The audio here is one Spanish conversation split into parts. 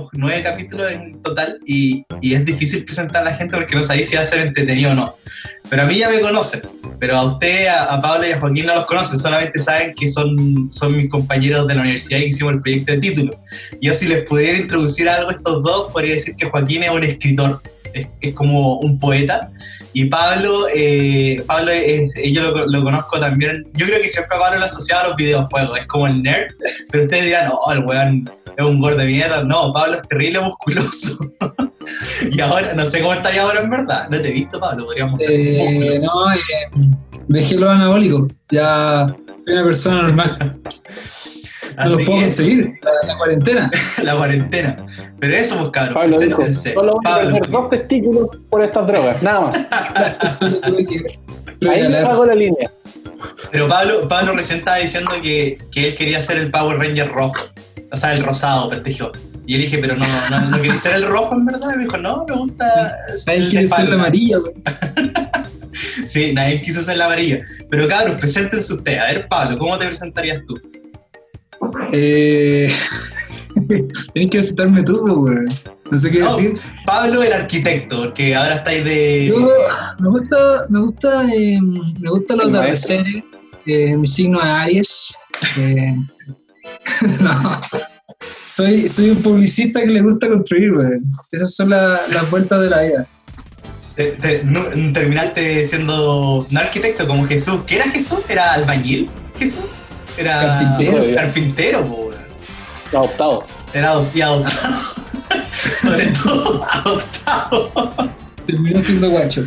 llevamos nueve capítulos en total y, y es difícil presentar a la gente porque no sabéis si va a ser entretenido o no. Pero a mí ya me conocen, pero a usted, a, a Pablo y a Joaquín no los conocen, solamente saben que son, son mis compañeros de la universidad y hicimos el proyecto de título. Yo si les pudiera introducir algo a estos dos, podría decir que Joaquín es un escritor, es, es como un poeta. Y Pablo, eh, Pablo yo lo, lo conozco también, yo creo que siempre a Pablo lo asociado a los videojuegos, es como el nerd, pero ustedes dirán, no, el weón es un gordo de mierda. No, Pablo es terrible musculoso. y ahora, no sé cómo está ya ahora en verdad, no te he visto, Pablo, podríamos ver Eh, no, eh, dejé los anabólicos. Ya soy una persona normal. No Así los puedo conseguir. La, la cuarentena. la cuarentena. Pero eso, pues cabrón, Pablo dijo, preséntense. solo voy a Pablo, perder dos testículos por estas drogas, nada más. Ahí me hago la línea. Pero Pablo, Pablo recién estaba diciendo que, que él quería ser el Power Ranger rojo. O sea, el rosado, prestigio. Y él dije, pero no, no, no quería ser el rojo en verdad. Y me dijo, no, me gusta. Nadie quiere ser espalda". la amarilla. Sí, nadie quiso ser la amarilla. Pero cabrón, preséntense ustedes. A ver, Pablo, ¿cómo te presentarías tú? Eh, Tienes que visitarme tú, güey. No sé qué No. decir. Pablo el arquitecto, porque ahora estáis de. Yo, me gusta, me gusta, eh, me gusta los atardeceres. Eh, mi signo es Aries. Eh, no. Soy, soy un publicista que le gusta construir, güey. Esas son la- las vueltas de la vida. te- te- no- terminaste siendo no arquitecto como Jesús. ¿Qué era Jesús? ¿Era albañil? ¿Jesús? Era. Carpintero. Carpintero, po, weón. Adoptado. Era y adoptado. Sobre todo adoptado. Terminó siendo guacho.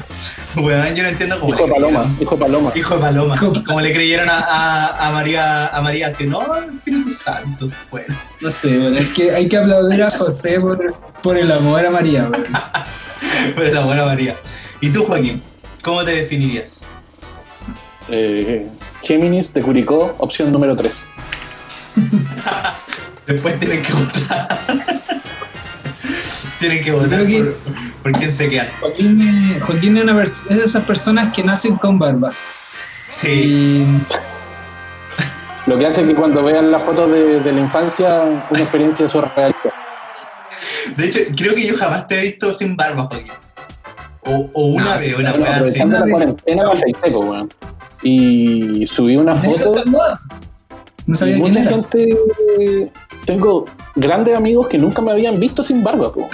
Weón, yo no entiendo cómo. Hijo de paloma, hijo de paloma. Hijo de paloma. Como le creyeron a, a, a María, a María así, no, Espíritu Santo. Bueno. No sé, güey. Es que hay que aplaudir a José por, por el amor a María, güey. Pero la buena María. ¿Y tú, Joaquín? ¿Cómo te definirías? Eh, Géminis de Curicó, opción número 3. Después tienen que votar. Tienen que votar que- por, por quién se queda. Joaquín, Joaquín es, una es de esas personas que nacen con barba. Sí. Y Lo que hace que cuando vean las fotos de, de la infancia, una experiencia surrealista. De hecho, creo que yo jamás te he visto sin barba, Joaquín. O, o una No, vez, sí, una Bueno, así. aprovechando la cuarentena, me afeité, weón. Y subí una ¿Tenés que foto. No sabía quién era. gente. Tengo grandes amigos que nunca me habían visto sin barba, po.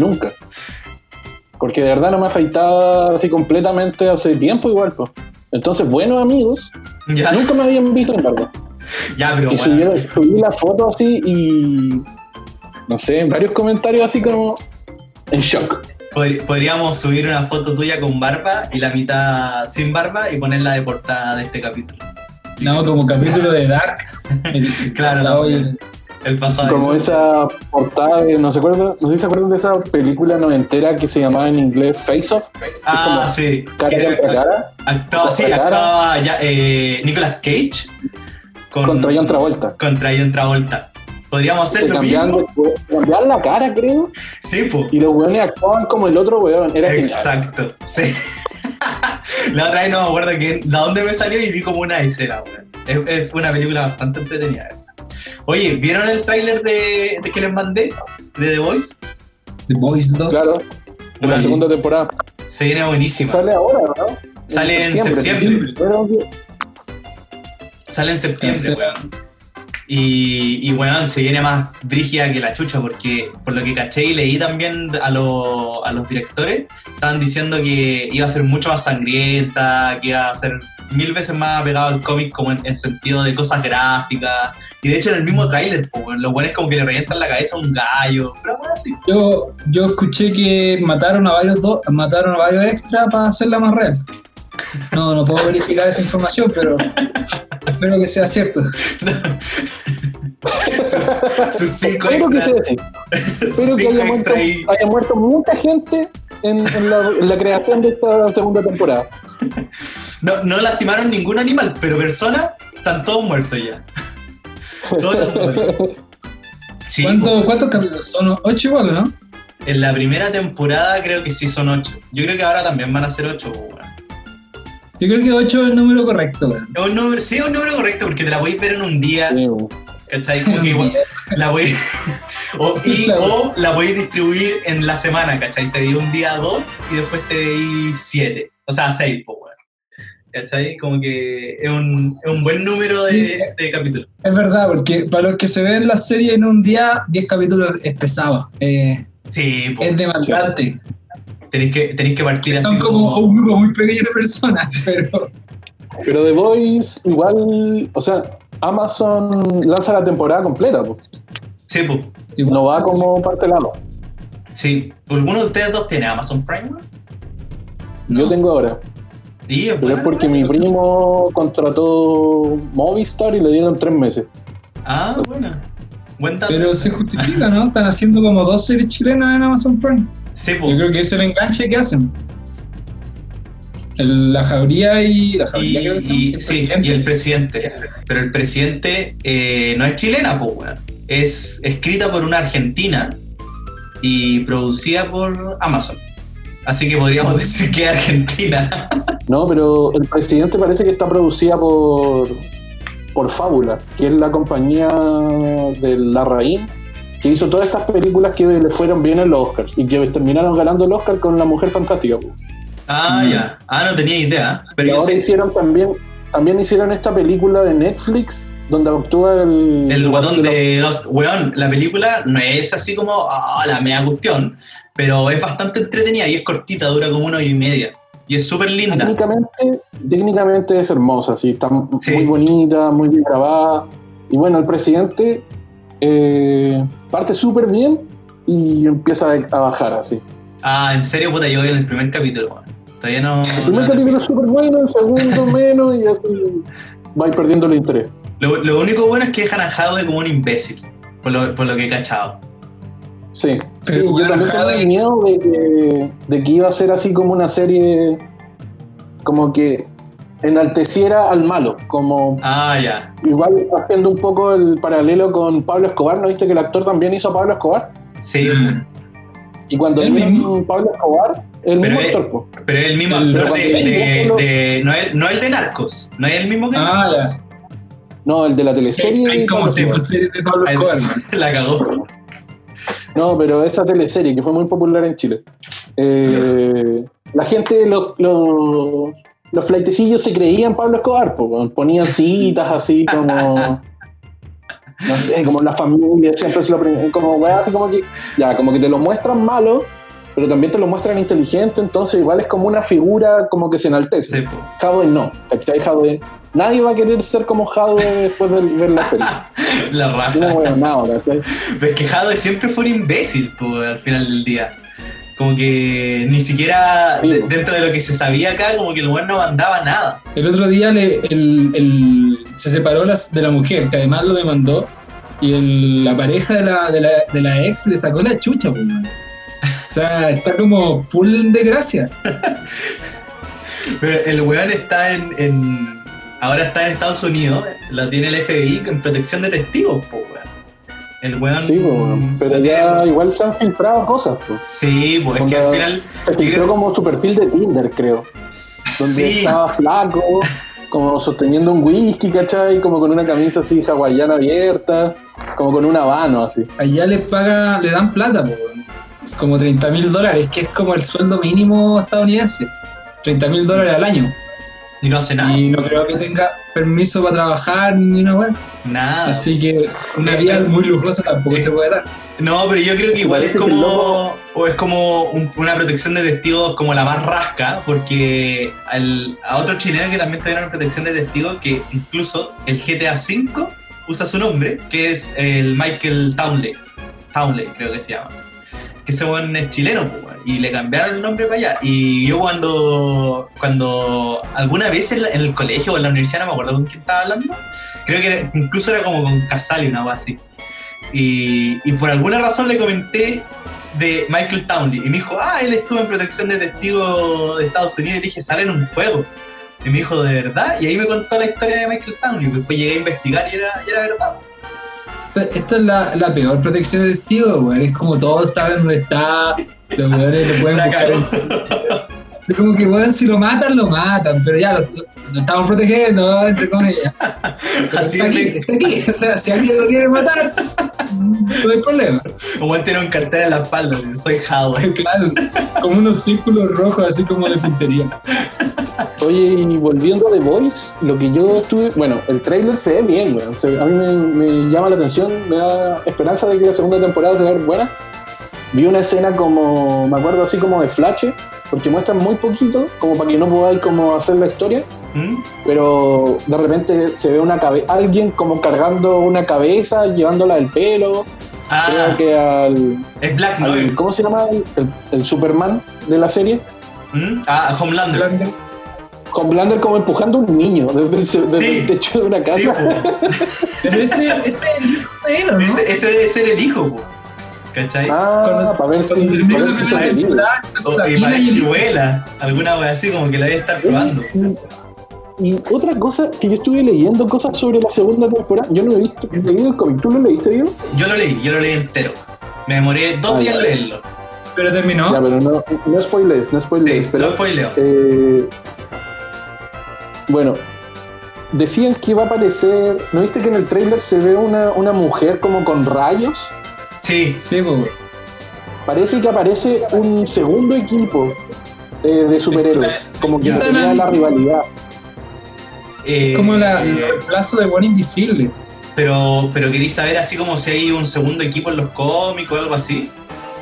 Nunca. Porque de verdad no me afeitaba así completamente hace tiempo igual, po. Entonces, buenos amigos Ya, nunca me habían visto sin barba. ya, pero Y bueno. subieron- subí la foto así y. No sé, varios comentarios así como. En shock. Pod- Podríamos subir una foto tuya con barba y la mitad sin barba y ponerla de portada de este capítulo. No, como capítulo de Dark. Claro, el- pasado. Como esa portada de. No, se acuerdan, no sé si se acuerdan de esa película noventera que se llamaba en inglés Face Off. Ah, como sí. Cara Que- contra cara. Actuaba, sí, actuaba ya, eh, Nicolas Cage con, Contra John Travolta. contra John Travolta. Podríamos hacer lo mismo. cambiaban la cara, creo. Sí, pues. Y los weones actuaban como el otro weón. Era genial. Exacto, sí. La otra vez no me acuerdo que, de dónde me salió y vi como una escena, weón. Es, es una película bastante entretenida. Oye, ¿vieron el tráiler de, de que les mandé? De The Voice. The Boys 2. Claro. En la Bueno. segunda temporada. Se viene buenísima. Sale ahora, ¿no? Sale en septiembre. Sale en septiembre, weón. Y, y weón, se viene más brígida que la chucha, porque por lo que caché y leí también a, los- a los directores, estaban diciendo que iba a ser mucho más sangrienta, que iba a ser mil veces más pegado al cómic como en, en sentido de cosas gráficas. Y de hecho en el mismo tráiler, los buenos como que le revientan la cabeza a un gallo, pero bueno, así. Yo, yo escuché que mataron a varios do- mataron a varios extras para hacerla más real. No, no puedo verificar esa información, pero espero que sea cierto. Sus cinco Espero que sea extras. así. sus Espero que cinco haya muerto, haya muerto mucha gente en, en la, en la creación de esta segunda temporada. No, no lastimaron ningún animal, pero personas están todos muertos ya. Todos muertos. Sí, ¿Cuánto- ¿Cuántos capítulos? Son ocho igual, ¿no? En la primera temporada creo que sí son ocho. Yo creo que ahora también van a ser ocho. pues, weón. Yo creo que ocho es el número correcto, weón. Número, sí, es un número correcto porque te la podéis ver en un día. Sí, ¿Cachai? Como que igual, la voy, O, y, o la podéis distribuir en la semana, ¿cachai? Te di un día dos y después te di siete. O sea, seis, pues, weón. ¿Cachai? Como que es un, es un buen número de, de capítulos. Es verdad, porque para los que se ven la serie en un día, 10 capítulos es pesado. eh, Sí, po. es demandante. tenéis que, tenéis que partir así Son como un grupo muy pequeño de personas, pero Pero The Voice, igual, o sea, Amazon lanza la temporada completa, po. Sí, po. igual, no va eso sí. como parcelado. Sí. ¿Alguno de ustedes dos tiene Amazon Prime? weón? Yo tengo ahora. Sí, es Pero bueno. es porque mi primo contrató Movistar y le dieron tres meses. Ah, buena. Buen dato. Pero se justifica, ¿no? Están haciendo como dos series chilenas en Amazon Prime. Sí, po. Yo creo que es el enganche que hacen. El- la jauría y. La jauría, Y, creo que se llama, y- el sí, presidente. y el presidente. Pero el presidente eh, no es chilena, pues. Es escrita por una argentina y producida por Amazon. Así que podríamos decir que es argentina. No, pero el presidente parece que está producida por, por Fábula, que es la compañía de Larraín, que hizo todas estas películas que le fueron bien en los Oscars y que terminaron ganando el Oscar con La Mujer Fantástica. Ah, Mm. ya. Ah, no tenía idea. Pero y yo ahora sé, hicieron también, también hicieron esta película de Netflix donde actúa el... el guatón de Lost, weón, la película no es así como ah, la mea cuestión, pero es bastante entretenida y es cortita, dura como una hora y media. Y es súper linda. Técnicamente, técnicamente es hermosa, sí, está Sí. muy bonita, muy bien grabada. Y bueno, el presidente eh, parte súper bien y empieza a, bajar así. Ah, en serio, puta, yo vi en el primer capítulo. Todavía no. El primer no- capítulo es súper bueno, el segundo menos y así va a ir perdiendo el interés. Lo, lo único bueno es que dejan a Jadwe como un imbécil, por lo, por lo que he cachado. Sí, sí, yo también Jade- tenía miedo de que, de que iba a ser así como una serie como que enalteciera al malo, como Ah, ya. igual haciendo un poco el paralelo con Pablo Escobar, ¿no viste que el actor también hizo a Pablo Escobar? Sí, Mm. Y cuando ¿El vieron? Pablo Escobar, el Pero mismo es- actor, po. pero es el mismo El- actor de. el- de- el- de- no, es, no el de Narcos, no es el mismo que Ah, Narcos. No, el de la teleserie. Hay como series de Pablo Escobar. La cagó. No, pero esa teleserie que fue muy popular en Chile. Eh, la gente, los, los, los flaitecillos se creían Pablo Escobar, po, ponían citas así como. No sé, como la familia, siempre se lo como weá, así como que. Ya, como que te lo muestran malo, pero también te lo muestran inteligente, entonces igual es como una figura como que se enaltece. Sí, po. Hadwe no, ¿cachai? Hadwe. Nadie va a querer ser como Hadwe después de ver la serie. La No, raja. bueno, nada, ¿cachai? Es que Jadwe siempre fue un imbécil, po, al final del día. Como que ni siquiera Sí, de- po. dentro de lo que se sabía acá, como que el weón no mandaba nada. El otro día le, el, el- se separó las, de la mujer, que además lo demandó, y el- la pareja de la, de, la, de la ex le sacó la chucha, pues, sea, está como full de gracia. Pero el weón está en, en- Ahora está en Estados Unidos, lo tiene el FBI en protección de testigos, po, weón. El weón. Sí, po, weón. pero ya tiene- igual se han filtrado cosas. po. Sí, pues es que Onda- al final. Se filtró como su perfil de Tinder, creo. Donde Sí, estaba flaco, como sosteniendo un whisky, ¿cachai? Como con una camisa así hawaiana abierta, como con un habano así. Allá les paga, le dan plata, pues, weón. Como 30 mil dólares, que es como el sueldo mínimo estadounidense. 30 mil dólares al año. y no hace nada. Y no creo que tenga permiso para trabajar ni una weá. Nada. Así que una vida muy lujosa tampoco se puede dar. No, pero yo creo que igual es como. O es como un- una protección de testigos como la más rasca, porque al- a otro chileno que también tiene una protección de testigos, que incluso el GTA V usa su nombre, que es el Michael Townley. Townley, creo que se llama. Que ese weón es chileno, y le cambiaron el nombre para allá. Y yo cuando, cuando alguna vez en, la- en el colegio o en la universidad, no me acuerdo con quién estaba hablando, creo que era- incluso era como con Casali, una cosa así. Y, y por alguna razón le comenté de Michael Townley. Y me dijo, ah, él estuvo en protección de testigo de Estados Unidos. Y dije, sale en un juego. Y me dijo, ¿de verdad? Y ahí me contó la historia de Michael Townley. Después llegué a investigar y era, y era verdad. Esta, esta es la, la peor protección de testigos, weón. Es como todos saben dónde está, los weones lo pueden buscar. Es como que, weón, si lo matan, lo matan, pero ya lo, lo estamos protegiendo, entre comillas. Así está aquí, está aquí. O sea, si alguien lo quiere matar, no hay problema. Como él tiene un cartel en la espalda, dice, soy Hadwe. Claro, como unos círculos rojos así como de puntería. Oye, y volviendo a The Voice, lo que yo estuve. Bueno, el trailer se ve bien. Se- A mí me, me llama la atención, me da esperanza de que la segunda temporada se va a ver buena. Vi una escena como. Me acuerdo así como de Flash, porque muestran muy poquito, como para que no podáis como hacer la historia. ¿Mm? Pero de repente se ve una cabe alguien como cargando una cabeza, llevándola del pelo. Ah, Creo que al, es Black al- Noir. ¿Cómo se llama? El, el Superman de la serie. ¿Mm? Ah, Homelander. Homelander como empujando a un niño desde el, se- desde Sí. el techo de una casa. Sí. Pero ese, ese es el hijo de él, ¿o ¿no? Ese, ese debe ser el hijo, po. ¿Cachai? Ah, Cuando- para ver si, Cuando para si la O- la y vuela. Alguna wea así como que la debe estar probando. Y otra cosa que yo estuve leyendo cosas sobre la segunda temporada, yo no he visto, he leído el cómic, ¿tú lo leíste, Diego? Yo lo leí, yo lo leí entero. Me demoré dos Ah, días en leerlo. Pero terminó. Ya, pero no, no spoilers, no spoilers, Sí, pero no spoileo. eh, bueno, decían que iba a aparecer, ¿no viste que en el trailer se ve una, una mujer como con rayos? Sí, Sí, pues. Parece que aparece un segundo equipo eh, de superhéroes, como que pelea la rivalidad. eh, Como la, el reemplazo de Buen Invisible. pero, pero queréis saber así como si hay un segundo equipo en los cómics o algo así.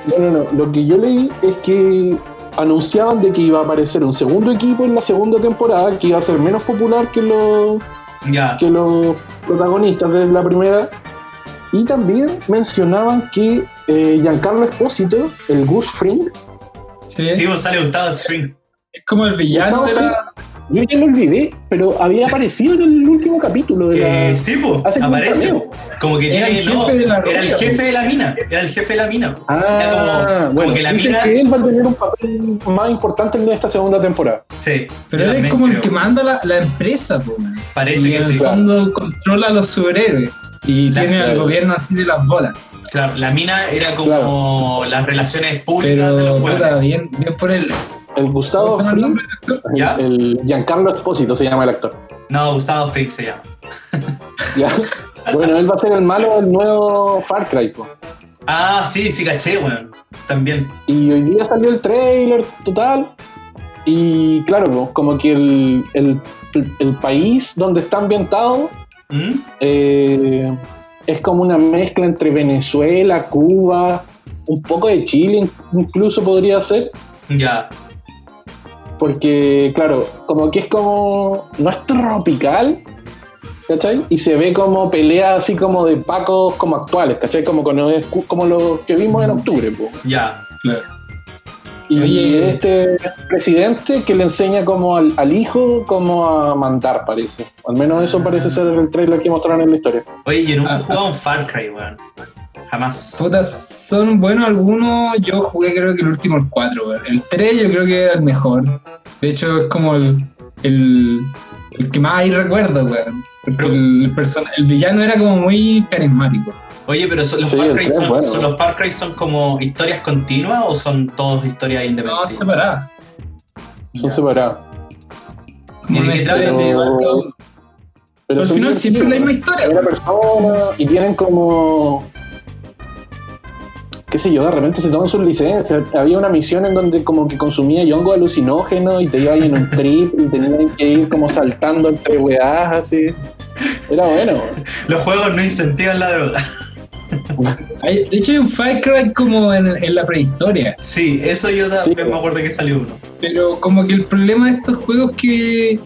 No, no, no. Lo que yo leí es que anunciaban de que iba a aparecer un segundo equipo en la segunda temporada, que iba a ser menos popular que los, Ya. que los protagonistas de la primera. Y también mencionaban que eh, Giancarlo Espósito, el Gus Fring, Sí. Sí, pues sale Gustavo Spring. Es como el villano de la. yo ya lo olvidé, pero había aparecido en el último capítulo de la... Eh, sí, pues, como un aparece. Como que Era tiene. el jefe no, de la era el rubia, jefe de la mina. Era el jefe de la mina. Era Ah, como- como bueno, que la mina- que él va a tener un papel más importante en esta segunda temporada. Sí. Pero él es como el creo. que manda la, la empresa, pues. Parece Y que en sí. el fondo controla a los superhéroes. Y La- tiene al claro. gobierno así de las bolas. Claro, la mina era como las relaciones públicas de Pero, los puta, juegos. bien, bien por. El ¿Cómo Gustavo se llama el Fring, nombre del actor? ¿Ya? el Giancarlo Espósito se llama el actor. No, Gustavo Frick se llama. Ya. Bueno, él va a ser el malo del nuevo Far Cry. po. Ah, sí, sí, caché, bueno. También. Y hoy día salió el trailer total. Y claro, po, como que el, el- el país donde está ambientado ¿Mm? eh, es como una mezcla entre Venezuela, Cuba, un poco de Chile in- incluso podría ser. Ya. Porque, claro, como que es como. No es tropical, ¿cachai? Y se ve como pelea así como de pacos como actuales, ¿cachai? Como, como lo que vimos en octubre, po. Ya. Claro. Y Oye. este presidente que le enseña como al, al hijo cómo a mandar, parece. Al menos eso parece ser el trailer que mostraron en la historia. Oye, yo nunca Ah, he jugado un Far Cry, weón. Jamás. Puta, son buenos algunos. Yo jugué creo que el último, el 4, weón. El 3 yo creo que era el mejor. De hecho, es como el, el, el que más hay recuerdo, weón. Porque el, person- el villano era como muy carismático. Oye, pero son- los Sí, Far Cry son, bueno. son- los Far Cry son como historias continuas o son todos historias No, independientes? separada. Son Ya. separados. Como ¿Y de qué trata? Pero Pero al son final siempre es la misma historia. Una persona y tienen como. qué sé yo, de repente se toman sus licencias. Había una misión en donde como que consumía hongo alucinógeno y te ibas en un trip y tenías que ir como saltando entre weás así. Era bueno. Los juegos no incentivan la droga. Hay- de hecho, hay un Far Cry como en, en la prehistoria. Sí, eso yo también Sí. me acuerdo que salió uno. Pero como que el problema de estos juegos es que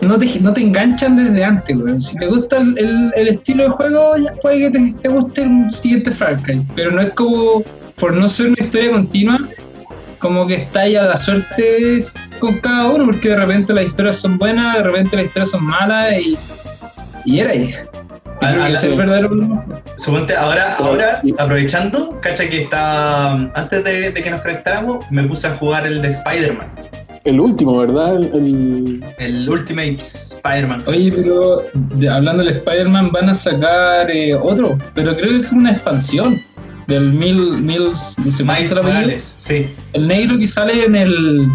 no te, no te enganchan desde antes, weón. Si te gusta el, el- el estilo de juego, ya puede que te, te guste el siguiente Far Cry. Pero no es como, por no ser una historia continua, como que está ahí a la suerte con cada uno, porque de repente las historias son buenas, de repente las historias son malas y, y era ahí. Yo A- creo a que verdadero problema. Suponte, ahora, ahora, aprovechando, cacha que está. Antes de, de que nos conectáramos, me puse a jugar el de Spider-Man. El último, ¿verdad? El, el- El Ultimate Spider-Man. Oye, pero de- hablando del Spider-Man, van a sacar eh, otro, pero creo que es una expansión del Mil, el apellido. Morales, sí. el negro que sale en el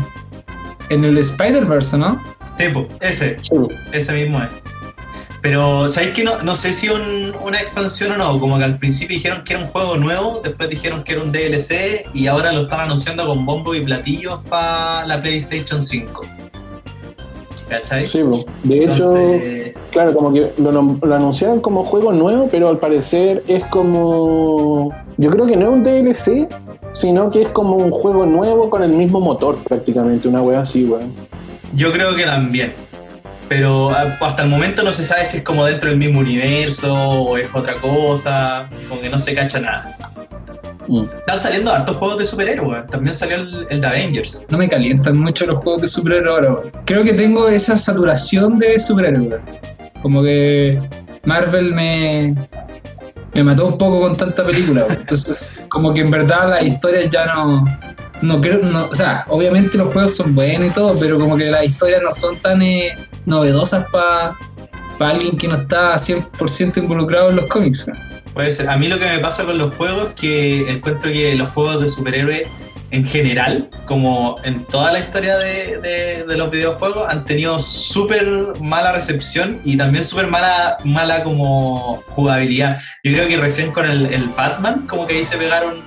en el Spider-Verse, ¿no? Tipo, ese, sí, ese mismo es. Pero, ¿sabéis que no, no sé si un- una expansión o no? Como que al principio dijeron que era un juego nuevo, después dijeron que era un DLC y ahora lo están anunciando con bombo y platillos para la PlayStation 5. ¿Cachai? Sí, bro. De hecho, claro, como que lo, lo anunciaron como juego nuevo, pero al parecer es como. Yo creo que no es un DLC, sino que es como un juego nuevo con el mismo motor, prácticamente. Una wea así, weón. yo creo que también. Pero ah, hasta el momento no se sabe si es como dentro del mismo universo o es otra cosa, como que no se cacha nada. Mm. Están saliendo hartos juegos de superhéroes, también salió el, el de Avengers. No me calientan mucho los juegos de superhéroes ahora. Creo que tengo esa saturación de superhéroes. Como que Marvel me, me mató un poco con tanta película. Entonces, como que en verdad las historias ya no. No creo, no, o sea, obviamente los juegos son buenos y todo, pero como que las historias no son tan eh, novedosas para alguien que no está 100% involucrado en los cómics. Puede ser. A mí lo que me pasa con los juegos es que encuentro que los juegos de superhéroes en general, como en toda la historia de, de- de los videojuegos, han tenido súper mala recepción y también súper mala, mala como jugabilidad. Yo creo que recién con el, el Batman, como que ahí se pegaron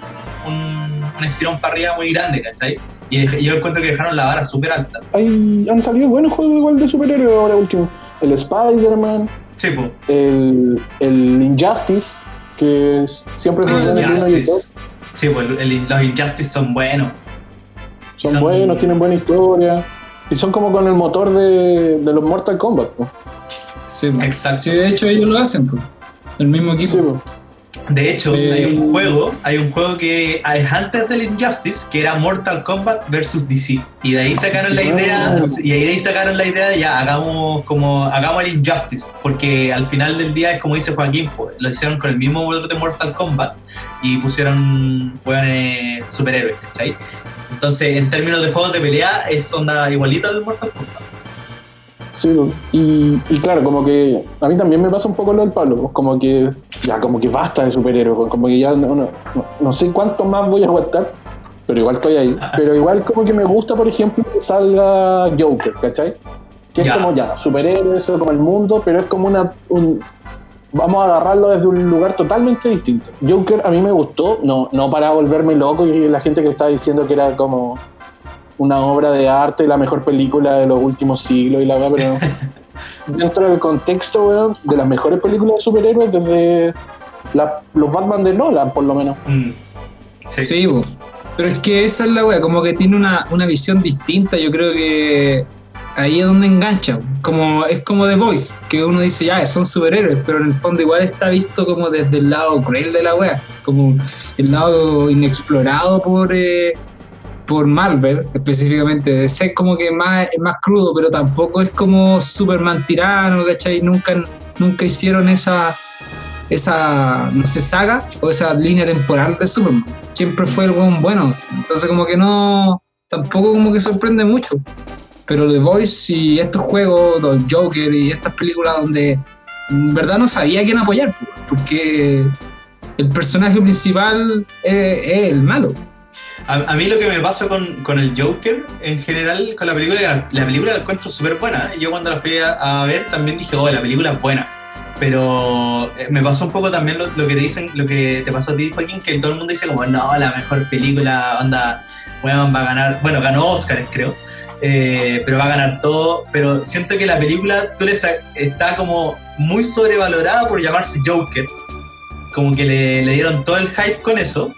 un, un estirón para arriba muy grande, ¿cachai? Y yo encuentro que dejaron la vara súper alta. Hay, han salido buenos juegos igual de superhéroes ahora último. El Spider-Man, Sí, pues. el, el Injustice, que es- siempre se el. Injustice. Sí, pues el- el- los Injustice son buenos. Son, Son- buenos, tienen buena historia. Y son como con el motor de, de los Mortal Kombat. ¿no? Sí. Exacto. Sí, de hecho ellos lo hacen, pues. El mismo equipo. Sí, pues. De hecho, hay un juego, hay un juego que es antes del Injustice, que era Mortal Kombat versus DC. Y de ahí sacaron la idea, y de ahí sacaron la idea de ya, hagamos como, hagamos el Injustice. Porque al final del día es como dice Joaquín, pues, lo hicieron con el mismo motor de Mortal Kombat y pusieron weones superhéroes, ¿cachai? Entonces, en términos de juegos de pelea, es onda igualito al Mortal Kombat. Sí, pues. y, y claro, como que a mí también me pasa un poco lo del Pablo, pues, como que ya como que basta de superhéroes, pues, como que ya no, no, sé cuánto más voy a aguantar, pero igual estoy ahí. Pero igual como que me gusta, por ejemplo, que salga Joker, ¿cachai? Que es como ya, superhéroes, eso como el mundo, pero es como una... un- vamos a agarrarlo desde un lugar totalmente distinto. Joker a mí me gustó, no, no para volverme loco y la gente que está diciendo que era como una obra de arte, la mejor película de los últimos siglos y la verdad, pero dentro del contexto, weón, de las mejores películas de superhéroes desde la- los Batman de Nolan, por lo menos. Mm. Sí. Sí, pero es que esa es la wea, como que tiene una, una visión distinta, yo creo que ahí es donde engancha, como es como The Voice, que uno dice, ya, son superhéroes, pero en el fondo igual está visto como desde el lado cruel de la wea, como el lado inexplorado por, eh, por Marvel, específicamente, ser como que más, es más crudo, pero tampoco es como Superman tirano, ¿cachai? Nunca, nunca hicieron esa esa, no sé, saga o esa línea temporal de Superman. Siempre fue el weón bueno. Entonces como que no, tampoco como que sorprende mucho. Pero The Voice y estos juegos, los Joker y estas películas donde en verdad no sabía a quién apoyar, po, porque el personaje principal es, es el malo. A, mí lo que me pasa con, con el Joker en general, con la película, la película la encuentro súper buena. Yo cuando la fui a, ver también dije, oh, la película es buena. Pero eh, me pasó un poco también lo, que te dicen, lo que te pasó a ti, Joaquín, que todo el mundo dice como, no, la mejor película, onda, weón, va a ganar, bueno, ganó Oscar, creo, eh, pero va a ganar todo. Pero siento que la película tú le sa- está como muy sobrevalorada por llamarse Joker. Como que le, le dieron todo el hype con eso.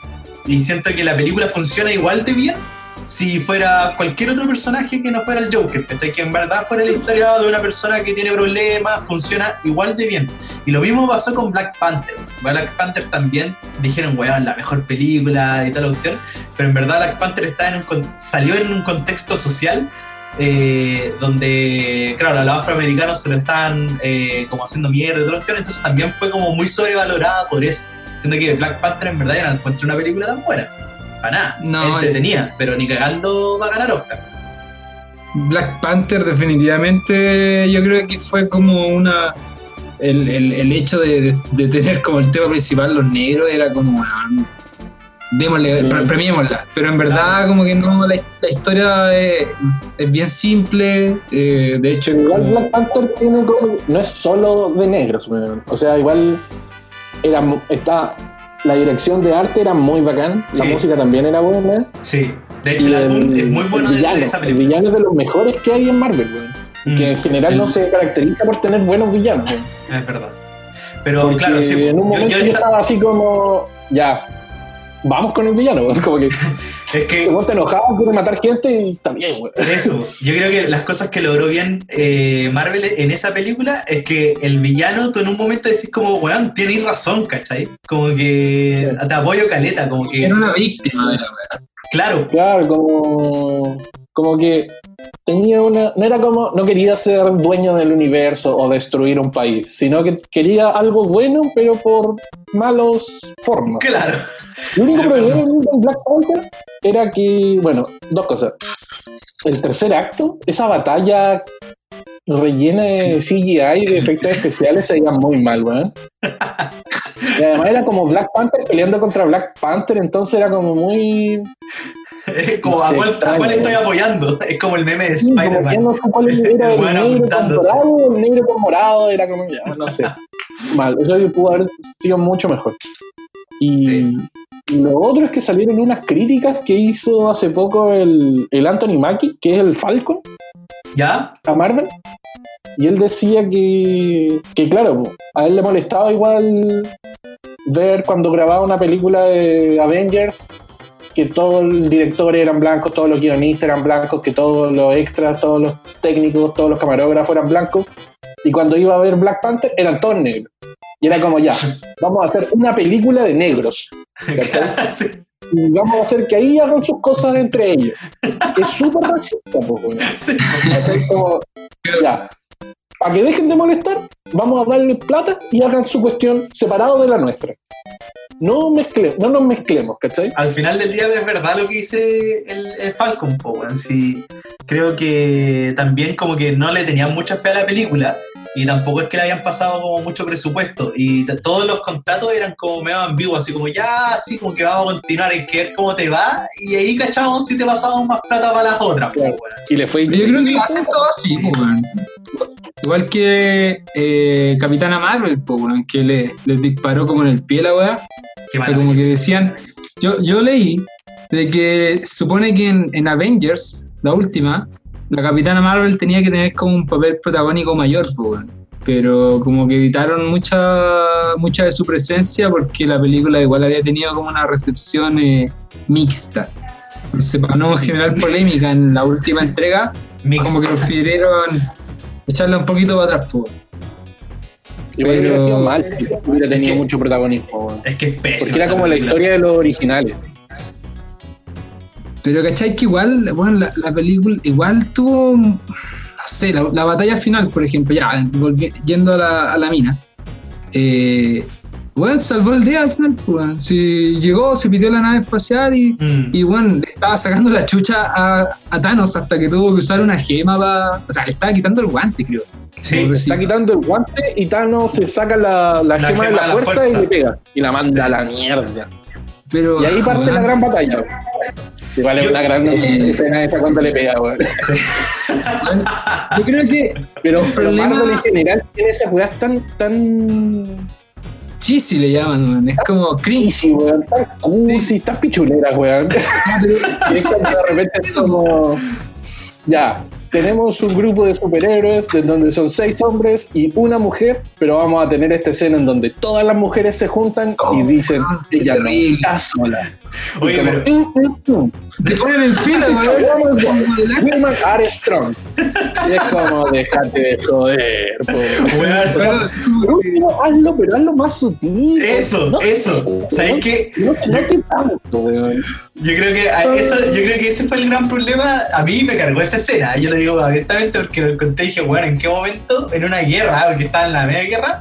Y siento que la película funciona igual de bien si fuera cualquier otro personaje que no fuera el Joker. Que en verdad fuera la historia de una persona que tiene problemas, funciona igual de bien. Y lo mismo pasó con Black Panther. Black Panther también dijeron, weón, la mejor película y tal. Pero en verdad Black Panther está en un salió en un contexto social eh, donde, claro, a los afroamericanos se lo estaban eh, como haciendo mierda. Entonces también fue como muy sobrevalorada por eso. Siento que Black Panther en verdad ya no encuentro una película tan buena. Para nada. No, entretenida, pero ni cagando va a ganar Oscar. Black Panther definitivamente yo creo que fue como una... El, el- el hecho de, de- de tener como el tema principal los negros era como... démosle, Sí. premiémosla. Pero en verdad, como que no, la, la historia es, es bien simple. eh, de hecho, Igual como- Black Panther tiene como, no es solo de negros, weón. o sea, igual era está la dirección de arte era muy bacán, la música también era buena. Sí, de hecho el álbum el- es muy bueno el villano, esa el villano es de los mejores que hay en Marvel, que Mm, en general no se caracteriza por tener buenos villanos. weón. es verdad. Pero Porque claro, sí. en un momento yo yo, esta- estaba así como, ya, vamos con el villano, como que es que se vuelve enojado, quiere matar gente y bien, weón. Eso, yo creo que las cosas que logró bien eh, Marvel en esa película es que el villano, tú en un momento decís como, weón, tienes razón, ¿cachai? Como que te apoyo caleta, como que, era una víctima de la. Claro, Claro, como, como que tenía una. No era como. No quería ser dueño del universo o destruir un país, sino que quería algo bueno, pero por malos formas. claro. El único problema en Black Panther era que. Bueno, dos cosas. El tercer acto, esa batalla rellena de CGI y de efectos especiales se veía muy mal, weón. Y además era como Black Panther peleando contra Black Panther, entonces era como muy. Es como, No ¿a cuál, a cuál extraño, estoy apoyando? Es como el meme de Sí, Spider-Man. no sé cuál era el Bueno, negro con dorado, el negro con morado, era como, ya, no sé. Mal, eso pudo haber sido mucho mejor. Y Sí. lo otro es que salieron unas críticas que hizo hace poco el, el Anthony Mackie, que es el Falcon, ¿Ya? a Marvel. Y él decía que, que, claro, a él le molestaba igual ver cuando grababa una película de Avengers que todo el director eran blancos, todos los guionistas eran blancos, que todos los extras, todos los técnicos, todos los camarógrafos eran blancos. Y cuando iba a ver Black Panther eran todos negros. Y era como ya, vamos a hacer una película de negros. Y vamos a hacer que ahí hagan sus cosas entre ellos. Es súper racista, pues, weón. Sí. ¿Cachai? Como, ya, para que dejen de molestar, vamos a darle plata y hagan su cuestión separado de la nuestra. No, mezcle, no nos mezclemos, ¿cachai? Al final del día es verdad lo que dice el, el Falcon, po, weón. Sí, creo que también como que no le tenían mucha fe a la película y tampoco es que le hayan pasado como mucho presupuesto y todos los contratos eran como medio ambiguos, así como ya, así como que vamos a continuar, hay que ver cómo te va y ahí cachamos si te pasamos más plata para las otras. Y le fue yo creo que lo hacen todo así. Igual que eh, Capitana Marvel, po, weón, que le, les disparó como en el pie la weá. O sea, como que decían. Yo, yo leí de que supone que en, en Avengers, la última, la Capitana Marvel tenía que tener como un papel protagónico mayor, weón. pero como que editaron mucha, mucha de su presencia porque la película igual había tenido como una recepción eh, mixta. Entonces, para no generar polémica en la última entrega, Mixed. como que prefirieron echarla un poquito para atrás. Igual Pero- hubiera sido mal, hubiera tenido que- mucho protagonismo. Es que es pésima. Porque era como la historia de los originales. Pero cachai que igual, bueno, la, la película igual tuvo, no sé, la, la batalla final, por ejemplo, ya, volvi- yendo a la, a la mina. Eh, bueno, salvó el día al final, pues, weón. Si llegó, se pidió la nave espacial y, Mm. y bueno, le estaba sacando la chucha a, a Thanos hasta que tuvo que usar una gema para. O sea, le estaba quitando el guante, creo. Sí, Está quitando el guante y Thanos se saca la, la, La gema, de gema la, de la fuerza, fuerza. y le pega. Y la manda a la mierda. Pero, Y ahí parte weón, la gran batalla. Igual es Yo- una gran eh, escena esa cuando le pega, weón. Yo creo que Pero, El problema- Marvel en general tiene esas weas tan, tan cheesy le llaman, weón. Es como cringe. easy, weón, tan cursi, tan pichuleras, weón. Y es cuando de repente es como, ya, tenemos un grupo de superhéroes en donde son seis hombres y una mujer, pero vamos a tener esta escena en donde todas las mujeres se juntan y Oh, dicen, ella no está sola. Y Oye, como, pero- "Mm, mm, mm". Te ponen en fila, weón. Women are strong. Y es como, déjate de joder, último, hazlo, pero hazlo más sutil. Eso, No, eso. no, ¿Sabes qué? No, no te tanto, weón. Yo creo que a eso, yo creo que ese fue el gran problema. A mí me cargó esa escena. Yo lo digo abiertamente porque lo conté y dije, bueno, ¿en qué momento? En una guerra, porque estaba en la media guerra,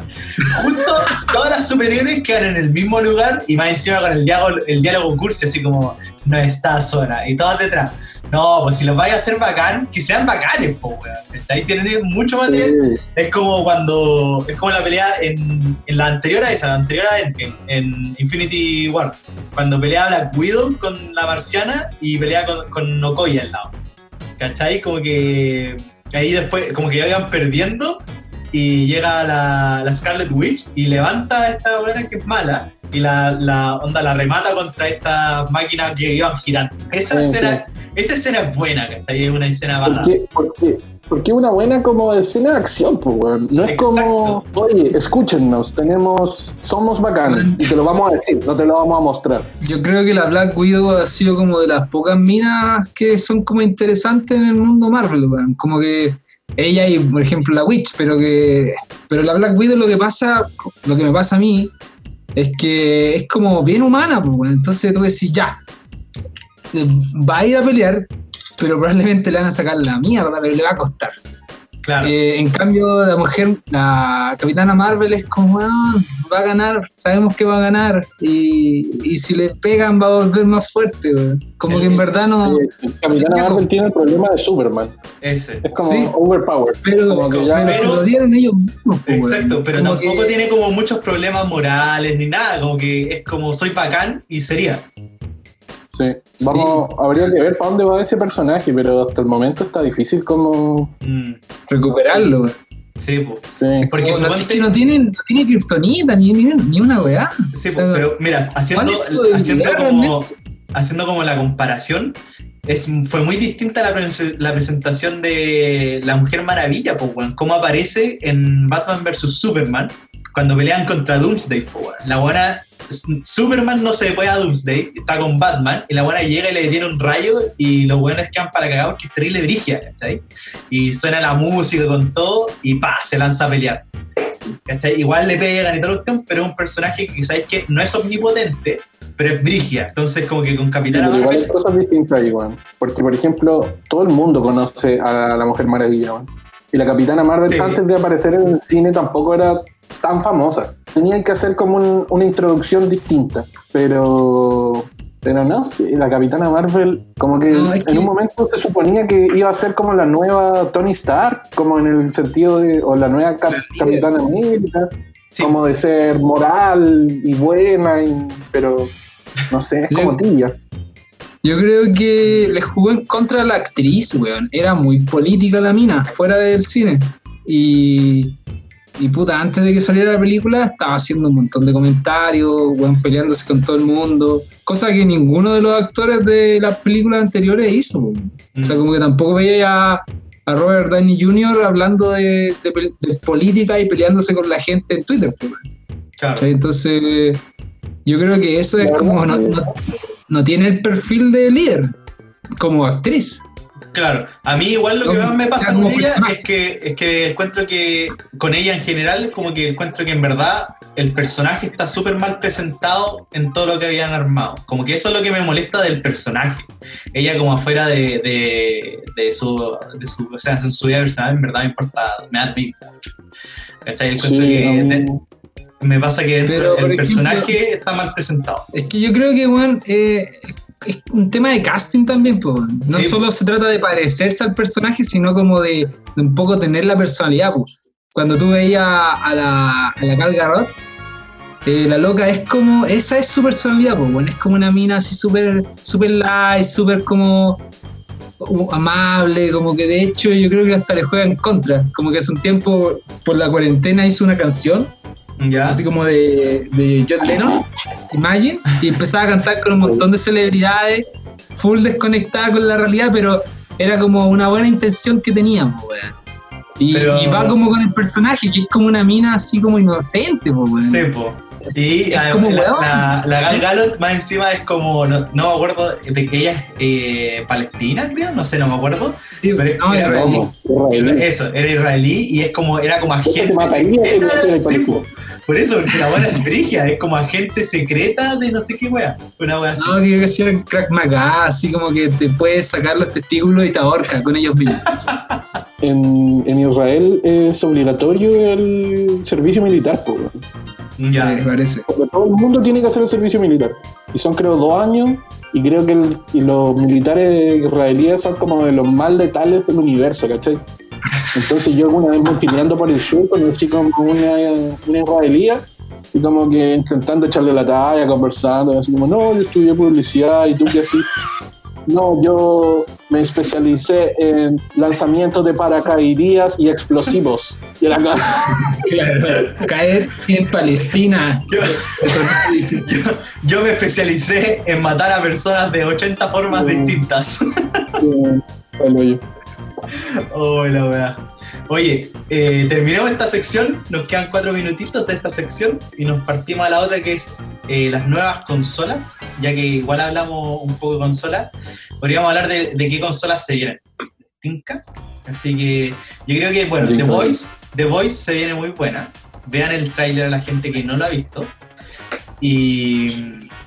justo todas las superiores quedan en el mismo lugar y más encima con el diálogo, el diálogo cursi, así como, no está sola, y todas detrás. No, pues si los vais a hacer bacán, que sean bacanes, po, weón. Ahí tienen mucho material. Es como cuando. Es como la pelea en, en la anterior a esa, la anterior a Endgame, en Infinity War. cuando pelea Black Widow con la marciana y pelea con, con Okoye al lado. ¿Cachai? Como que ahí después, como que ya iban perdiendo y llega la, la Scarlet Witch y levanta a esta buena que es mala y la, la onda la remata contra esta máquina que iban girando. Esa, Sí, escena, esa escena es buena, ¿cachai? Es una escena ¿Por qué? ¿Por qué? Porque una buena como escena de acción, pues, weón. No es como, oye, escúchennos, tenemos, somos bacanes y te lo vamos a decir, no te lo vamos a mostrar. Yo creo que la Black Widow ha sido como de las pocas minas que son como interesantes en el mundo Marvel, weón. Como que ella y, por ejemplo, la Witch, pero que. Pero la Black Widow lo que pasa, lo que me pasa a mí, es que es como bien humana, pues. Entonces tú decís, ya. Va a ir a pelear, pero probablemente le van a sacar la mierda, pero le va a costar. Claro. Eh, en cambio, la mujer, la Capitana Marvel es como, "Ah, va a ganar, sabemos que va a ganar. Y, y si le pegan, va a volver más fuerte. güey. Como que en verdad no. Sí, Capitana Marvel tiene el problema de Superman. Ese. Es como Sí. overpowered. Pero, como que ya- pero se lo dieron ellos mismos. pues, güey. Exacto, pero Como tampoco que- tiene como muchos problemas morales ni nada, como que es como soy bacán y sería. Sí. Vamos, habría que ver para dónde va ese personaje, pero hasta el momento está difícil como. Mm, Recuperarlo. sí, po. Sí. porque No, es suponte- que no tiene, no tiene kriptonita ni, ni, ni una weá. Sí, O sea, pero mira, haciendo, ¿cuál es su debilidad haciendo, como, haciendo como la comparación, es, fue muy distinta la, pre- la presentación de la Mujer Maravilla, po, weón. Cómo aparece en Batman vs. Superman cuando pelean contra Doomsday, po. La buena. Superman no se puede a Doomsday, está con Batman, y la buena llega y le detiene un rayo, y los buenos quedan para cagar porque es terrible brigia, ¿cachai? Y suena la música con todo, y pa, se lanza a pelear. ¿cachai? Igual le pegan y todo lo cuestión, pero es un personaje que sabéis que no es omnipotente, pero es brigia. Entonces, como que con Capitana Pero igual hay Marvel. cosas distintas ahí, weón. Porque, por ejemplo, todo el mundo conoce a la Mujer Maravilla, weón. Y la Capitana Marvel, Sí. antes de aparecer en el cine, tampoco era tan famosa. Tenían que hacer como un- una introducción distinta. Pero. Pero no sé, la Capitana Marvel, como que No, en que- un momento se suponía que iba a ser como la nueva Tony Stark, como en el sentido de. o la nueva Cap- La líder. Capitana América, Sí. como de ser moral y buena, y- pero no sé, es como tibia. Yo creo que le jugó en contra a la actriz, weón. Era muy política la mina, fuera del cine. Y, y puta, antes de que saliera la película estaba haciendo un montón de comentarios, weón, peleándose con todo el mundo. Cosa que ninguno de los actores de las películas anteriores hizo, weón. O sea, Mm, como que tampoco veía a, a Robert Downey Jr. hablando de, de política y peleándose con la gente en Twitter, pues, weón. claro. Entonces, yo creo que eso es como. no tiene el perfil de líder como actriz. Claro, a mí igual lo que más me pasa con ella es que, es que encuentro que con ella en general, como que encuentro que en verdad el personaje está súper mal presentado en todo lo que habían armado. Como que eso es lo que me molesta del personaje. Ella como afuera de, de, de su, de su, o sea, en su vida personal, en verdad me importa, me da. ¿Cachai? Encuentro Sí, que de- me pasa que dentro Pero, el ejemplo- personaje está mal presentado. Es que yo creo que, eh, es un tema de casting también, pues. No Sí. solo se trata de parecerse al personaje, sino como de, de un poco tener la personalidad, pues. Cuando tú veías a la, a la Gal Gadot, eh, la loca es como, esa es su personalidad, pues, weón. Es como una mina así súper, súper light, súper como uh, amable, como que de hecho yo creo que hasta le juega en contra. Como que hace un tiempo, por la cuarentena, hizo una canción ¿Ya? así como de, de John Lennon, Imagine, y empezaba a cantar con un montón de celebridades, full desconectada con la realidad, pero era como una buena intención que teníamos, weón. Y, Pero- y va como con el personaje, que es como una mina así como inocente, weón. Sí, po. Y Es además, como la, la, la Gal Gadot más encima es como, no, no me acuerdo de que ella es eh, palestina, creo, no sé, no me acuerdo. Sí, pero es- no, era. Israelí. Eso, era israelí y es como, era como agente sí, palestino. po. Por eso, porque la buena es brigia, es como agente secreta de no sé qué wea. Una wea así. No, que hacía crack maga, así como que te puedes sacar los testículos y te ahorca con ellos mismos. En, en Israel es obligatorio el servicio militar, weón. ya. Sí, me parece. Porque todo el mundo tiene que hacer el servicio militar. Y son creo dos años, y creo que el- y los militares israelíes son como de los más letales del universo, ¿cachai? Entonces yo alguna vez multipliando por el sur conocí como una, una israelía Y como que intentando echarle la talla, conversando, así como, no, yo estudié publicidad y tú qué así. No, yo me especialicé en lanzamientos de paracaidías y explosivos. Y era Claro. Caer en Palestina. Yo, yo- yo me especialicé en matar a personas de 80 formas Mm. distintas. eh, el hoyo. Oh, la weá. Oye, eh, terminamos esta sección, nos quedan cuatro minutitos de esta sección y nos partimos a la otra que es eh, las nuevas consolas, ya que igual hablamos un poco de consolas, podríamos hablar de, de qué consolas se vienen. ¿Tinca? Así que yo creo que, bueno, The. Voice, The Voice se viene muy buena. Vean el tráiler a la gente que no lo ha visto. Y,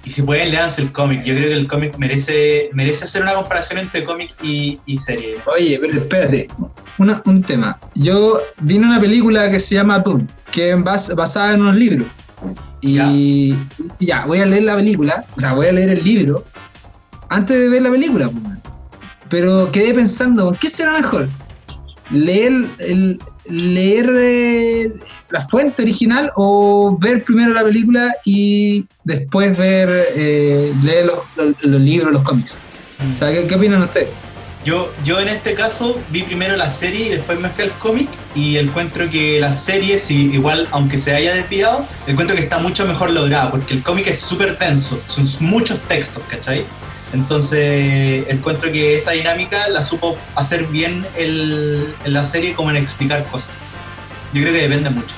y si pueden, leanse el cómic. Yo creo que el cómic merece, merece hacer una comparación entre cómic y, y serie. Oye, pero espérate, una- un tema. Yo vi una película que se llama Dune, que es bas- basada en unos libros. Y ya. voy a leer la película, o sea, voy a leer el libro antes de ver la película. pues. Pero quedé pensando, ¿qué será mejor? ¿Leer, el, leer eh, la fuente original o ver primero la película y después ver eh, leer los, libros, los cómics? ¿qué, qué opinan ustedes? Yo, yo en este caso vi primero la serie y después me fui al cómic y encuentro que la serie, si igual aunque se haya desviado, encuentro que está mucho mejor lograda porque el cómic es súper denso, son muchos textos, ¿cachai? Entonces encuentro que esa dinámica la supo hacer bien el, en la serie como en explicar cosas. Yo creo que depende mucho.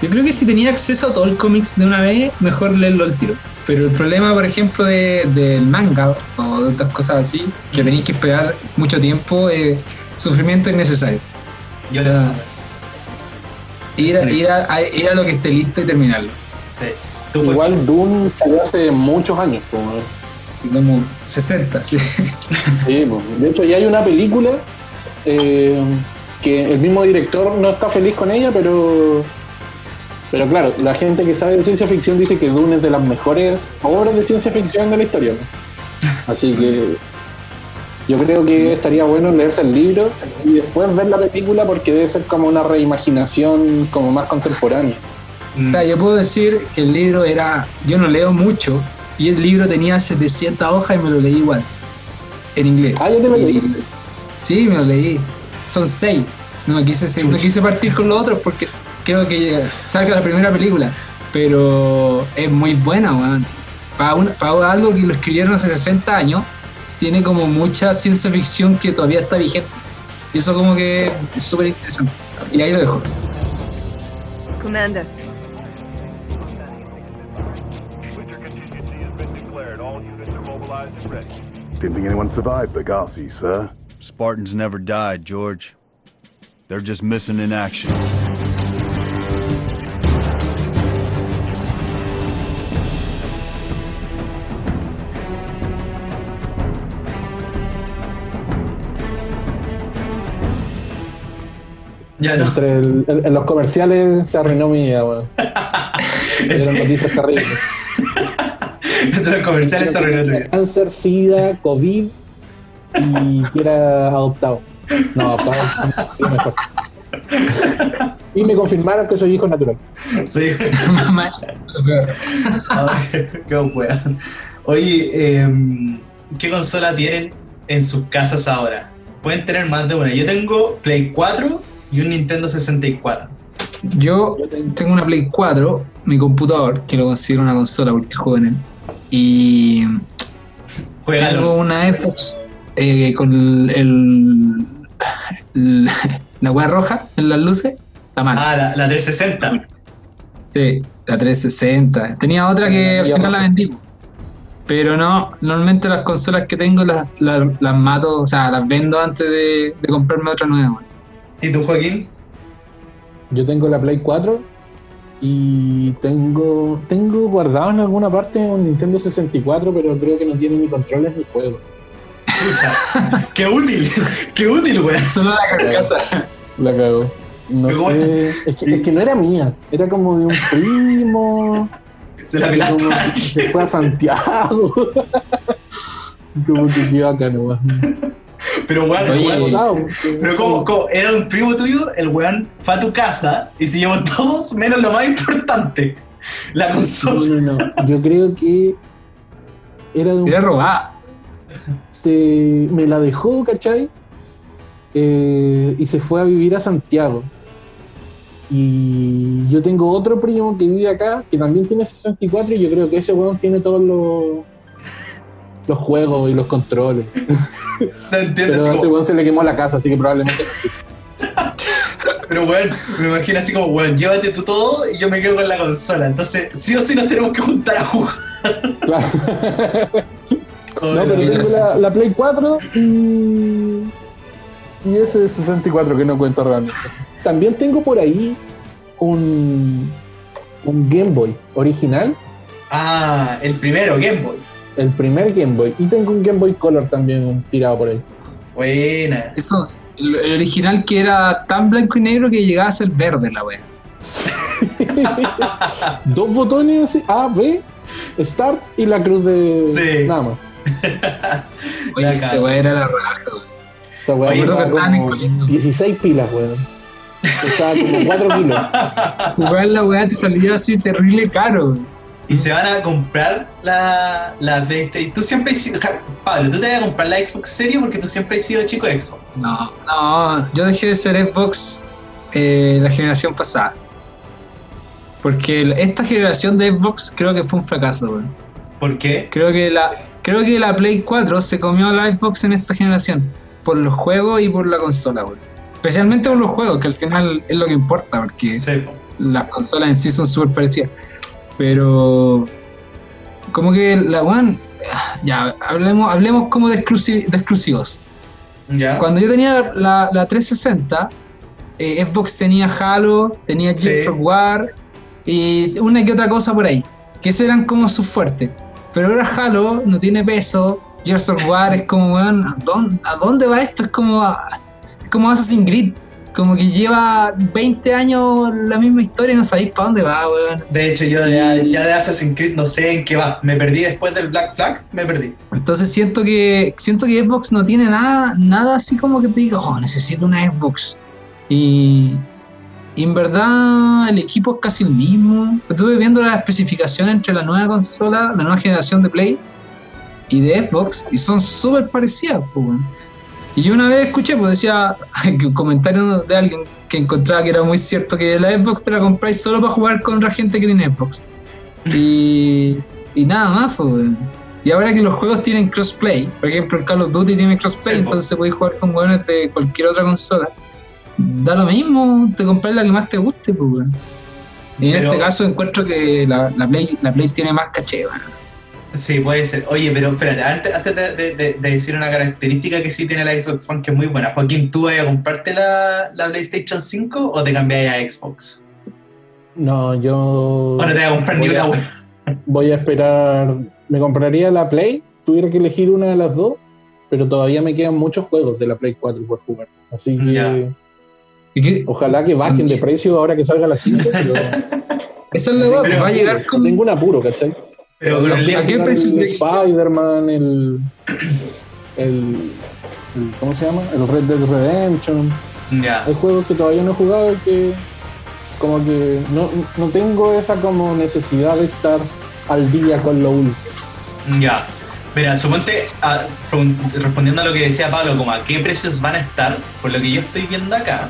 Yo creo que si tenía acceso a todo el cómics de una vez, mejor leerlo al tiro. Pero el problema, por ejemplo, de- del manga o de otras cosas así, que tenéis que esperar mucho tiempo, es sufrimiento innecesario. Yo Ya. la- Ir a, ir, a, a- ir a lo que esté listo y terminarlo. sí. Igual Dune salió hace muchos años. Como, Como 60, sí. sí, po. de hecho, ya hay una película eh, que el mismo director no está feliz con ella, pero. Pero claro, la gente que sabe de ciencia ficción dice que Dune es de las mejores obras de ciencia ficción de la historia. ¿no? Así que yo creo que estaría bueno leerse el libro y después ver la película porque debe ser como una reimaginación como más contemporánea. mm, O sea, yo puedo decir que el libro era. Yo no leo mucho y el libro tenía 700 hojas y me lo leí igual. En inglés. Ah, ya te lo leí. Sí, me lo leí. Son seis. No me quise, no quise partir con los otros porque creo que salga la primera película. Pero es muy buena, weón. Para, una- para algo que lo escribieron hace 60 años, tiene como mucha ciencia ficción que todavía está vigente. Y eso como que es súper interesante. Y ahí lo dejo. Commander, Didn't think anyone survived Benghazi, sir. Spartans never died, George. They're just missing in action. ya no. Entre el- en, en los comerciales se arruinó mi vida, weón. Eran noticias terribles. Entre los comerciales se arruinó tu vida. Cáncer, SIDA, COVID y que era adoptado. No, adoptado es mejor. Y me confirmaron que soy hijo natural. Sí. Mamá, Ay, qué weón. Oye, em, ¿qué consola tienen en sus casas ahora? Pueden tener más de una. Yo tengo Play 4 y un Nintendo 64. Yo tengo una Play 4, mi computador, que lo considero una consola porque juego en él. Y tengo Juegalo. una Xbox eh, con el, el- la hueá roja en las luces, la mala. Ah, la, la 360. Sí, la 360. Tenía otra que al final la vendí. Pero no, normalmente las consolas que tengo las, las, las mato, o sea, las vendo antes de, de comprarme otra nueva. ¿Y tú, Joaquín? Yo tengo la Play 4 y tengo tengo guardado en alguna parte un Nintendo 64, pero creo que no tiene ni controles ni juegos. Escucha. ¡Qué útil! ¡Qué útil, weón! Solo la carcasa. La cagó. No bueno. sé. Es que, es que no era mía, era como de un primo. Se la como se fue a Santiago. como que qué bacán, weón. Pero weón, el Oye, weón- pero como, como era un primo tuyo, el weón fue a tu casa y se llevó todos menos lo más importante, la No, consola. no, no. Yo creo que era de un Era robada. se, me la dejó, ¿cachai? Eh, y se fue a vivir a Santiago. Y yo tengo otro primo que vive acá, que también tiene 64, y yo creo que ese weón tiene todos los, los juegos y los controles. No entiendes, Pero a así ese como- weón se le quemó la casa, así que probablemente. pero weón, me imagino así como, weón, llévate tú todo y yo me quedo con la consola. Entonces, sí o sí nos tenemos que juntar a jugar. Claro. Joder, No, pero tengo la, la Play 4 y, y ese 64 que no cuento realmente. También tengo por ahí un, un Game Boy original, Ah, el primero, Game Boy. El primer Game Boy. Y tengo un Game Boy Color también tirado por ahí. Buena. Eso, el, el original que era tan blanco y negro que llegaba a ser verde la wea. Dos botones así, A, B, Start y la cruz de Sí. nada más. Oye, La esa wea era la raja, weón. Esta weá Oye, en como colegio. 16 pilas, weón. Pesaba como 4 kilos. Jugar la weá te salía así terrible caro, weón. Y se van a comprar la, la PlayStation. Tú siempre has sido. Pablo, tú te vas a comprar la Xbox Series porque tú siempre has sido chico de Xbox. No, no, yo dejé de ser Xbox eh, la generación pasada. Porque esta generación de Xbox creo que fue un fracaso, weón. ¿Por qué? Creo que la, creo que la Play 4 se comió la Xbox en esta generación. Por los juegos y por la consola, weón. Especialmente por los juegos, que al final es lo que importa, porque Sí, las consolas en sí son súper parecidas. Pero como que la One, ya, hablemos, hablemos como de, exclusi- de exclusivos. ¿Ya? Cuando yo tenía la, la 360, eh, Xbox tenía Halo, tenía Gears Sí. of War y una que otra cosa por ahí, que esos eran como sus fuertes. Pero ahora Halo no tiene peso, Gears of War es como, weón, ¿a dónde, a dónde va esto? Es como, es como Assassin's Creed, como que lleva 20 años la misma historia y no sabéis para dónde va, weón. De hecho, yo ya, ya de Assassin's Creed no sé en qué va. Me perdí después del Black Flag, me perdí. Entonces siento que siento que Xbox no tiene nada, nada así como que te diga, oh, necesito una Xbox. Y, y en verdad el equipo es casi el mismo. Estuve viendo las especificaciones entre la nueva consola, la nueva generación de Play y de Xbox, y son súper parecidas. pues, weón. Y yo una vez escuché, pues decía que un comentario de alguien que encontraba que era muy cierto que la Xbox te la compráis solo para jugar con otra gente que tiene Xbox. Y, y nada más, pues. Y ahora que los juegos tienen crossplay, por ejemplo el Call of Duty tiene crossplay, Sí, po. entonces podéis jugar con weones de cualquier otra consola. Da lo mismo, te compras la que más te guste, pues, weón. Y en Pero- este caso encuentro que la, la Play, la Play tiene más caché, weón. Sí, puede ser. Oye, pero espérate, antes, antes de, de- de- de decir una característica que sí tiene la Xbox One que es muy buena. Joaquín, ¿tú vas a comprarte la, la PlayStation 5 o te cambias a Xbox? No, yo. ¿O no te vas a comprar ni voy a- una buena? Voy a esperar. Me compraría la Play, tuviera que elegir una de las dos, pero todavía me quedan muchos juegos de la Play 4 por jugar. Así que Ya. ¿Y qué? ojalá que bajen de precio ahora que salga la 5. Pero Esa es la weá, Pero- va a llegar como. tengo un apuro, ¿cachai? Pero con el ¿A día- qué El? Spider-Man, el, el, ¿Cómo se llama? El Red Dead Redemption. Ya. Hay juegos que todavía no he jugado y que. Como que no, no tengo esa como necesidad de estar al día con lo último. Ya. Mira, suponte, a- respondiendo a lo que decía Pablo, como a qué precios van a estar, por lo que yo estoy viendo acá,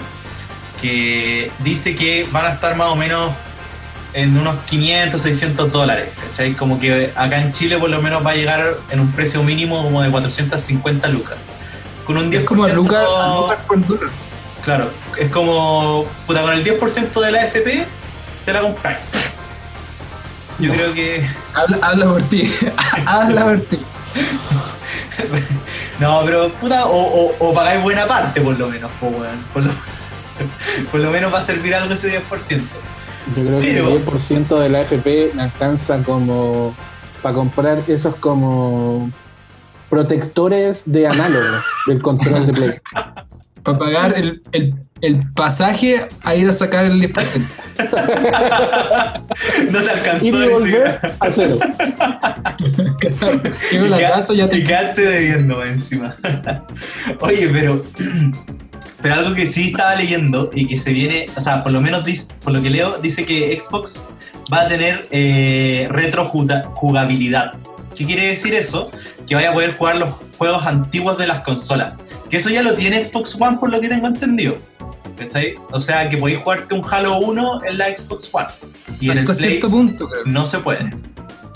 que dice que van a estar más o menos en unos 500, 600 dólares, ¿cachai? Como que acá en Chile por lo menos va a llegar en un precio mínimo como de 450 lucas. Con un 10%... Es como a Lucas, a Lucas por dólar. Claro, es como, puta, con el 10% de la FP te la compras. Yo creo que... Habla, habla por ti. habla por ti. No, pero puta, o, o, o pagáis buena parte por lo menos, po, weón. Por lo, por lo menos va a servir algo ese 10%. Yo creo que el 10% de la FP me alcanza como para comprar esos como protectores de análogo del control de Play. Para pagar el, el, el pasaje a ir a sacar el 10%. no te alcanzó Y volver siquiera. a cero. Llego a la Y casa y ya y te quedaste debiendo encima. Oye, pero. Pero algo que sí estaba leyendo y que se viene, o sea, por lo menos dis- por lo que leo, dice que Xbox va a tener eh, retrojugabilidad. ¿Qué quiere decir eso? Que vaya a poder jugar los juegos antiguos de las consolas. Que eso ya lo tiene Xbox One por lo que tengo entendido. ¿Cachai? O sea, que podéis jugarte un Halo 1 en la Xbox One. Y en el Play cierto punto, creo. no se puede.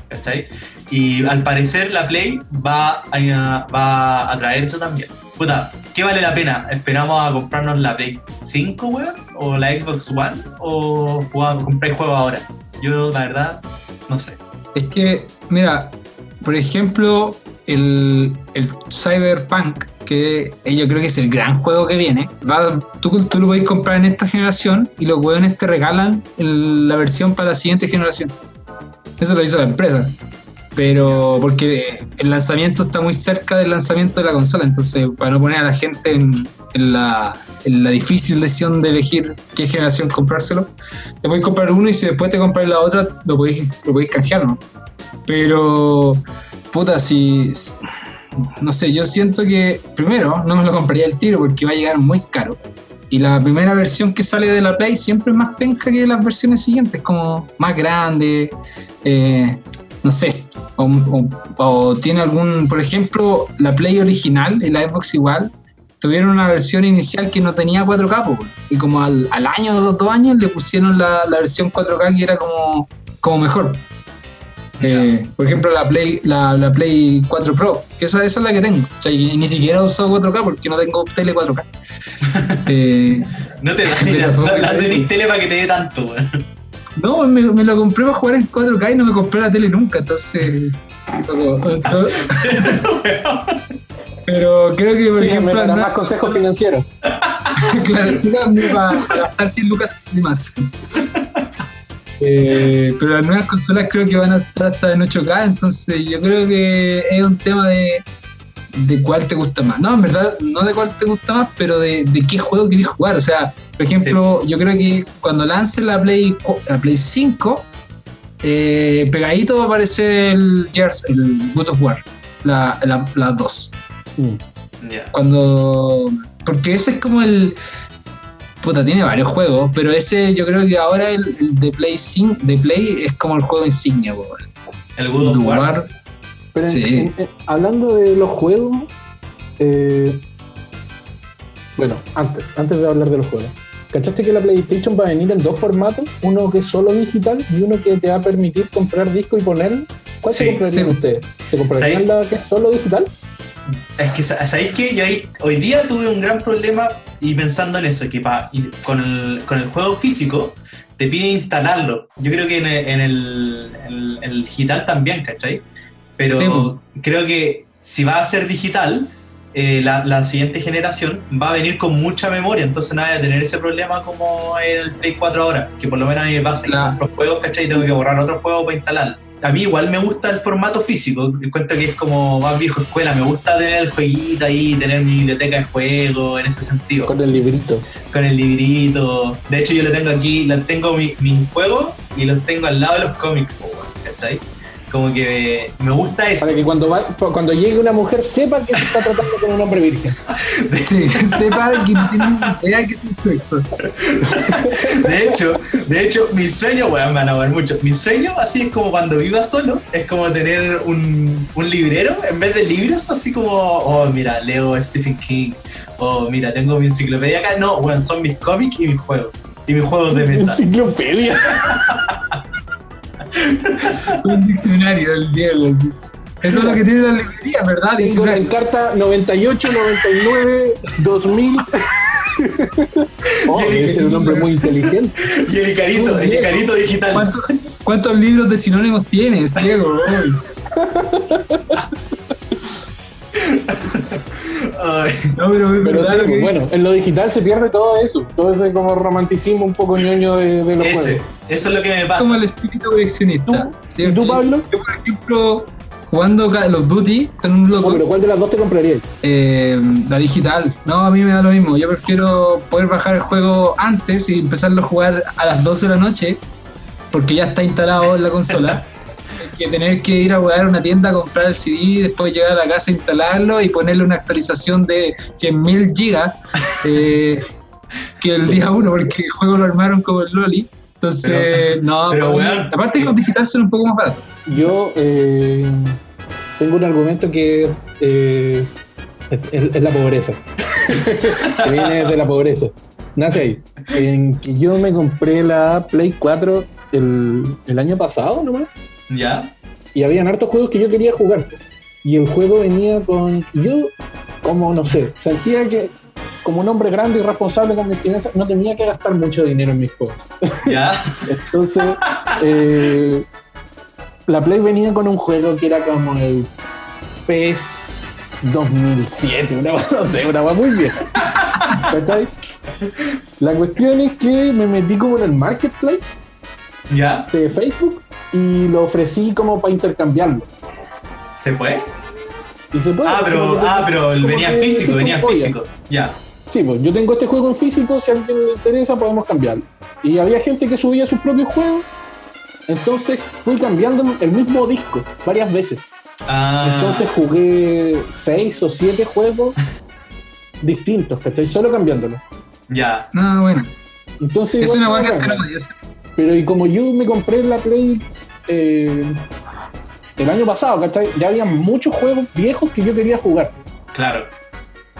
¿Cachai? Y al parecer la Play va a, va a traer eso también. Puta, ¿qué vale la pena? ¿Esperamos a comprarnos la Play 5, weón? ¿O la Xbox One? ¿O jugamos- comprar juego ahora? Yo, la verdad, no sé. Es que, mira, por ejemplo, el, el Cyberpunk, que yo creo que es el gran juego que viene, va, tú, tú lo podés comprar en esta generación y los hueones te regalan la versión para la siguiente generación. Eso lo hizo la empresa. Pero porque el lanzamiento está muy cerca del lanzamiento de la consola, entonces para no poner a la gente en, la, difícil decisión de elegir qué generación comprárselo, te podéis comprar uno y si después te compras la otra, lo podéis, lo podéis canjear, ¿no? Pero, puta, si. No sé, yo siento que primero no me lo compraría al tiro porque va a llegar muy caro. Y la primera versión que sale de la Play siempre es más penca que las versiones siguientes, como más grande, eh, no sé, o, o- o tiene algún, por ejemplo, la Play original y la Xbox igual, tuvieron una versión inicial que no tenía 4K, po, y como al, al año o los dos años le pusieron la, la versión 4K que era como, como mejor. Eh, por ejemplo, la Play, la, la Play 4 Pro, que esa, esa es la que tengo. O sea, y ni siquiera he usado 4K porque no tengo tele 4K. Eh, No te la, la, la bueno. tenés tele para que te dé tanto, weón. No, me, me lo compré para jugar en 4K y no me compré la tele nunca, entonces. Pero creo que, por Síganme ejemplo, no- más consejos financieros. claro, para, para gastar 100 lucas y más. Eh, pero las nuevas consolas creo que van a estar hasta en 8K, entonces yo creo que es un tema de, de cuál te gusta más. No, en verdad, no de cuál te gusta más, pero de, de qué juego querés jugar. O sea, por ejemplo, yo creo que cuando lance la Play, la Play 5, eh, pegadito va a aparecer el, Gears, el God of War, la, la, la 2 Ya. cuando porque ese es como el puta tiene varios juegos pero ese yo creo que ahora el, el de Play 5 de Play es como el juego insignia. El God of God of War. War, Pero en- Sí. en- en- hablando de los juegos, eh, bueno, antes, antes de hablar de los juegos, ¿cachaste que la PlayStation va a venir en dos formatos? Uno que es solo digital y uno que te va a permitir comprar disco y ponerlo. ¿Cuál Sí, se comprarían sí. ustedes? ¿Se comprarían la que es solo digital? Es que, sa- ¿sabéis qué? Yo ahí, hoy día tuve un gran problema y pensando en eso, que pa- y con, el, con el juego físico te pide instalarlo. Yo creo que en el, en el, en el digital también, ¿cachai? Pero Sí, po. creo que si va a ser digital, eh, la, la siguiente generación va a venir con mucha memoria, entonces no va a tener ese problema como el Play 4 ahora, que por lo menos a mí me pasa, que La- compro juegos, ¿cachai? Y tengo que borrar otro juego para instalarlo. A mí igual me gusta el formato físico, encuentro que es como más viejo escuela, me gusta tener el jueguito ahí, tener mi biblioteca de juego en ese sentido, Con el librito. con el librito. De hecho yo lo tengo aquí, lo tengo mi, mis juegos y los tengo al lado de los cómics, ¿cachai? Como que me gusta eso. Para que cuando, va, cuando llegue una mujer sepa que se está tratando con un hombre virgen. sí, sepa que tiene idea que es el sexo De hecho, de hecho, mi sueño, weón, me van a ver mucho. Mi sueño, así es como cuando viva solo, es como tener un, un librero en vez de libros, así como, oh, mira, leo Stephen King, oh, mira, tengo mi enciclopedia acá. No, weón, son mis cómics y mis juegos. Y mis juegos de mesa. Enciclopedia. un diccionario del Diego eso es lo que tiene la librería ¿verdad? Tengo la carta 98, 99, 2000. Oh, debe ser un hombre muy inteligente. Y el Icarito, el Icarito digital. ¿Cuántos, cuántos libros de sinónimos tienes, Diego? Uy. Ay, No, pero es Pero verdad sí, lo que pues, dice. bueno, en lo digital se pierde todo eso, todo ese como romanticismo un poco ñoño de, de los ese, juegos. eso es lo que me pasa. como el espíritu coleccionista. ¿Tú? ¿Y tú, Pablo? Yo, por ejemplo, jugando Call of Duty con un No, loco. pero ¿cuál de las dos te comprarías? Eh, la digital. No, a mí me da lo mismo. Yo prefiero poder bajar el juego antes y empezarlo a jugar a las 12 de la noche, porque ya está instalado en la consola, que tener que ir a jugar a una tienda a comprar el CD y después llegar a la casa a instalarlo y ponerle una actualización de 100.000 gigas eh, que el día 1, porque el juego lo armaron como el Loli. Entonces, no, pero, weón, aparte que los digitales son un poco más baratos. Yo eh, tengo un argumento que eh, es, es- es la pobreza. que viene de la pobreza. Nace ahí. En yo me compré la Play 4 el, el año pasado nomás. ¿Ya? Y habían hartos juegos que yo quería jugar. Y el juego venía con. Yo, como no sé, sentía que como un hombre grande y responsable con mis finanzas, no tenía que gastar mucho dinero en mis juegos. ¿Ya? Entonces, eh, la Play venía con un juego que era como el PES 2007, una cosa, no sé, una muy vieja. La cuestión es que me metí como en el marketplace ¿Ya? de Facebook y lo ofrecí como para intercambiarlo. ¿Se puede? Y se puede. Ah, pero, ah, pero venía en físico, sí, venía en físico. Ya. Sí, pues yo tengo este juego en físico, si a alguien le interesa podemos cambiarlo. Y había gente que subía sus propios juegos, entonces fui cambiando el mismo disco varias veces. Ah, Entonces jugué seis o siete juegos distintos, que estoy solo cambiándolo. ya. No, bueno. Entonces, Es igual una buena. Pero y como yo me compré la Play eh, el año pasado, ¿cachai? Ya había muchos juegos viejos que yo quería jugar. Claro.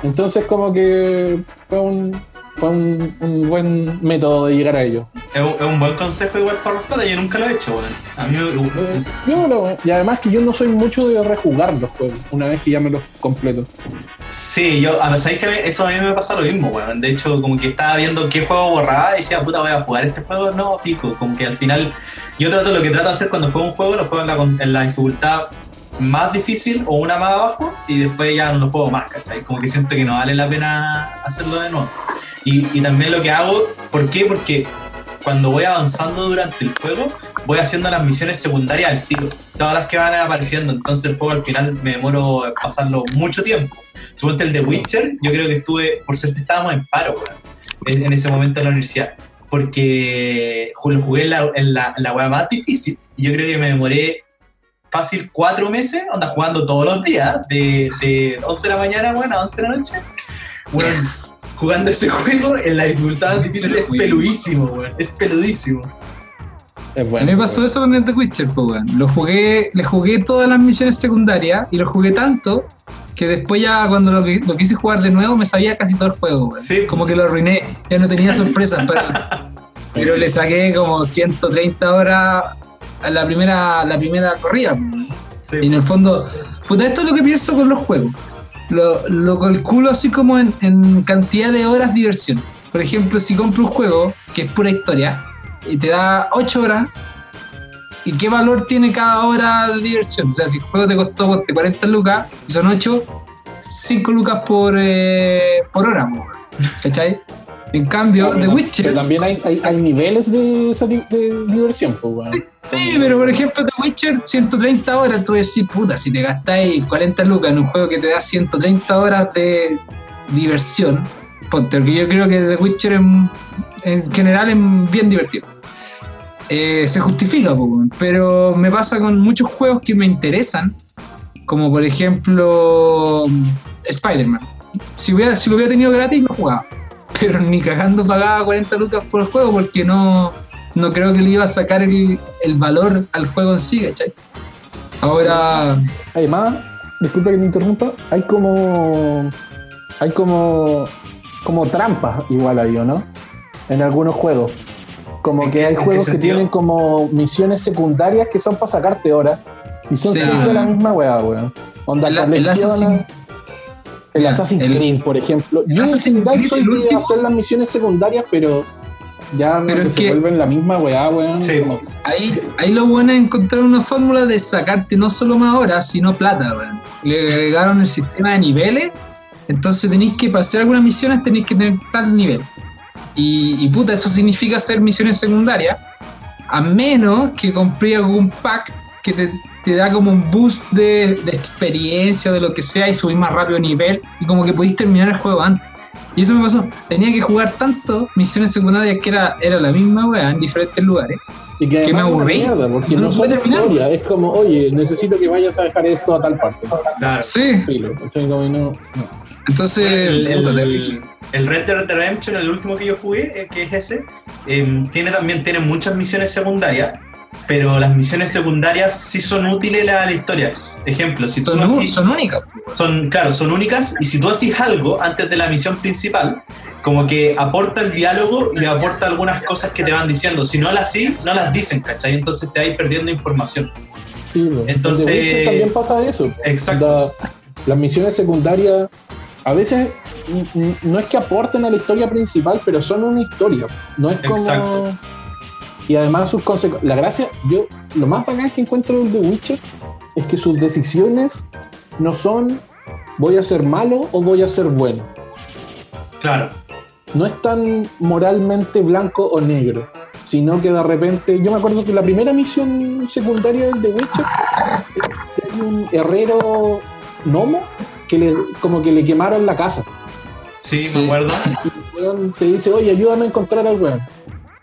Entonces como que fue un, fue un, un buen método de llegar a ello. Es un, es un buen consejo igual para los patas, yo nunca lo he hecho, weón. A mí me Eh, yo lo- y además que yo no soy mucho de rejugar los juegos, una vez que ya me los completo. Sí, yo, a sabéis que eso a mí me pasa lo mismo, weón. De hecho, como que estaba viendo qué juego borraba y decía, puta, voy a jugar este juego. No, pico. Como que al final, yo trato, lo que trato de hacer cuando juego un juego, lo juego en la, en la dificultad más difícil o una más abajo y después ya no lo juego más, ¿cachai? Como que siento que no vale la pena hacerlo de nuevo. Y, y también lo que hago, ¿por qué? Porque cuando voy avanzando durante el juego, voy haciendo las misiones secundarias al tiro, todas las que van apareciendo, entonces el juego al final me demoro pasarlo mucho tiempo. Suponte el de Witcher, yo creo que estuve, por suerte estábamos en paro, en, en ese momento en la universidad, porque lo jugué en la, en la, en la weá más difícil, y yo creo que me demoré fácil cuatro meses, onda jugando todos los días, de, de 11 de la mañana, bueno, a 11 de la noche, bueno, jugando ese juego en la dificultad difícil es peludísimo, weón, es peludísimo. Es A bueno. mí me pasó eso con el The Witcher, pues, weón. Lo jugué, le jugué todas las misiones secundarias y lo jugué tanto que después ya cuando lo, qui- lo quise jugar de nuevo me sabía casi todo el juego, weón. Sí. Como que lo arruiné, ya no tenía sorpresas, pero, pero le saqué como 130 horas a la primera, la primera corrida. Sí. Y en el fondo, puta, esto es lo que pienso con los juegos. Lo, lo calculo así como en, en cantidad de horas de diversión. Por ejemplo, si compro un juego que es pura historia y te da 8 horas, ¿y qué valor tiene cada hora de diversión? O sea, si el juego te costó ponte, 40 lucas y son 8, 5 lucas por, eh, por hora, ¿cachai? En cambio, The Pero Witcher. también hay, hay, hay niveles de, de diversión, pues. Sí, pero por ejemplo, The Witcher 130 horas, tú decís, puta, si te gastáis 40 lucas en un juego que te da 130 horas de diversión, ponte, porque yo creo que The Witcher en, en general es bien divertido. Eh, se justifica, weón, pero me pasa con muchos juegos que me interesan, como por ejemplo Spider-Man. Si, hubiera, si lo hubiera tenido gratis, lo jugaba. Pero ni cagando pagaba 40 lucas por el juego porque no, no creo que le iba a sacar el, el valor al juego en sí, ¿cachai? Ahora, Además, disculpa que me interrumpa, hay como. Hay como. como trampas igual ahí, ¿o no? En algunos juegos. Como ¿En que hay juegos que tienen como misiones secundarias que son para sacarte horas. Y son Sí. siempre la misma weá, weón. Onda, el, Assassin- el Ya, Assassin's el- Creed, por ejemplo. Yo en Assassin's general Creed, soy el de último- hacer las misiones secundarias, pero ya Pero que es se que- vuelven la misma weá, weón. Sí. como- ahí, ahí lo bueno es encontrar una fórmula de sacarte no solo más horas, sino plata, weón. Le agregaron el sistema de niveles, entonces tenéis que pasar algunas misiones, tenéis que tener tal nivel. Y, y puta, eso significa hacer misiones secundarias, a menos que compré algún pack que te, te da como un boost de, de experiencia, de lo que sea, y subís más rápido nivel, y como que podís terminar el juego antes. Y eso me pasó. Tenía que jugar tanto misiones secundarias que era, era la misma weá en diferentes lugares. Y que, que me aburrí. mierda, porque No no, pude terminar. historia, es como, oye, necesito que vayas a dejar esto a tal parte. Claro. Sí. Entonces, El, el- el Red Dead Redemption, el último que yo jugué, eh, que es ese, eh, tiene también tiene muchas misiones secundarias, pero las misiones secundarias sí son útiles a la historia. Ejemplo, si tú son, así- son únicas. son, claro, son únicas y si tú haces algo antes de la misión principal, como que aporta el diálogo y aporta algunas cosas que te van diciendo. Si no las haces, no las dicen, ¿cachai? Entonces te vas perdiendo información. Sí. Entonces- también pasa eso. Exacto. La- las misiones secundarias a veces no es que aporten a la historia principal, pero son una historia. No es como. Exacto. Y además sus consecuencias. La gracia, yo, lo más bacán que encuentro del The Witcher es que sus decisiones no son voy a ser malo o voy a ser bueno. Claro. no es tan moralmente blanco o negro, sino que de repente, yo me acuerdo que la primera misión secundaria del The Witcher es un herrero gnomo que le, como que le quemaron la casa. Sí, Sí. me acuerdo. Y el weón te dice, oye, ayúdame a encontrar al weón.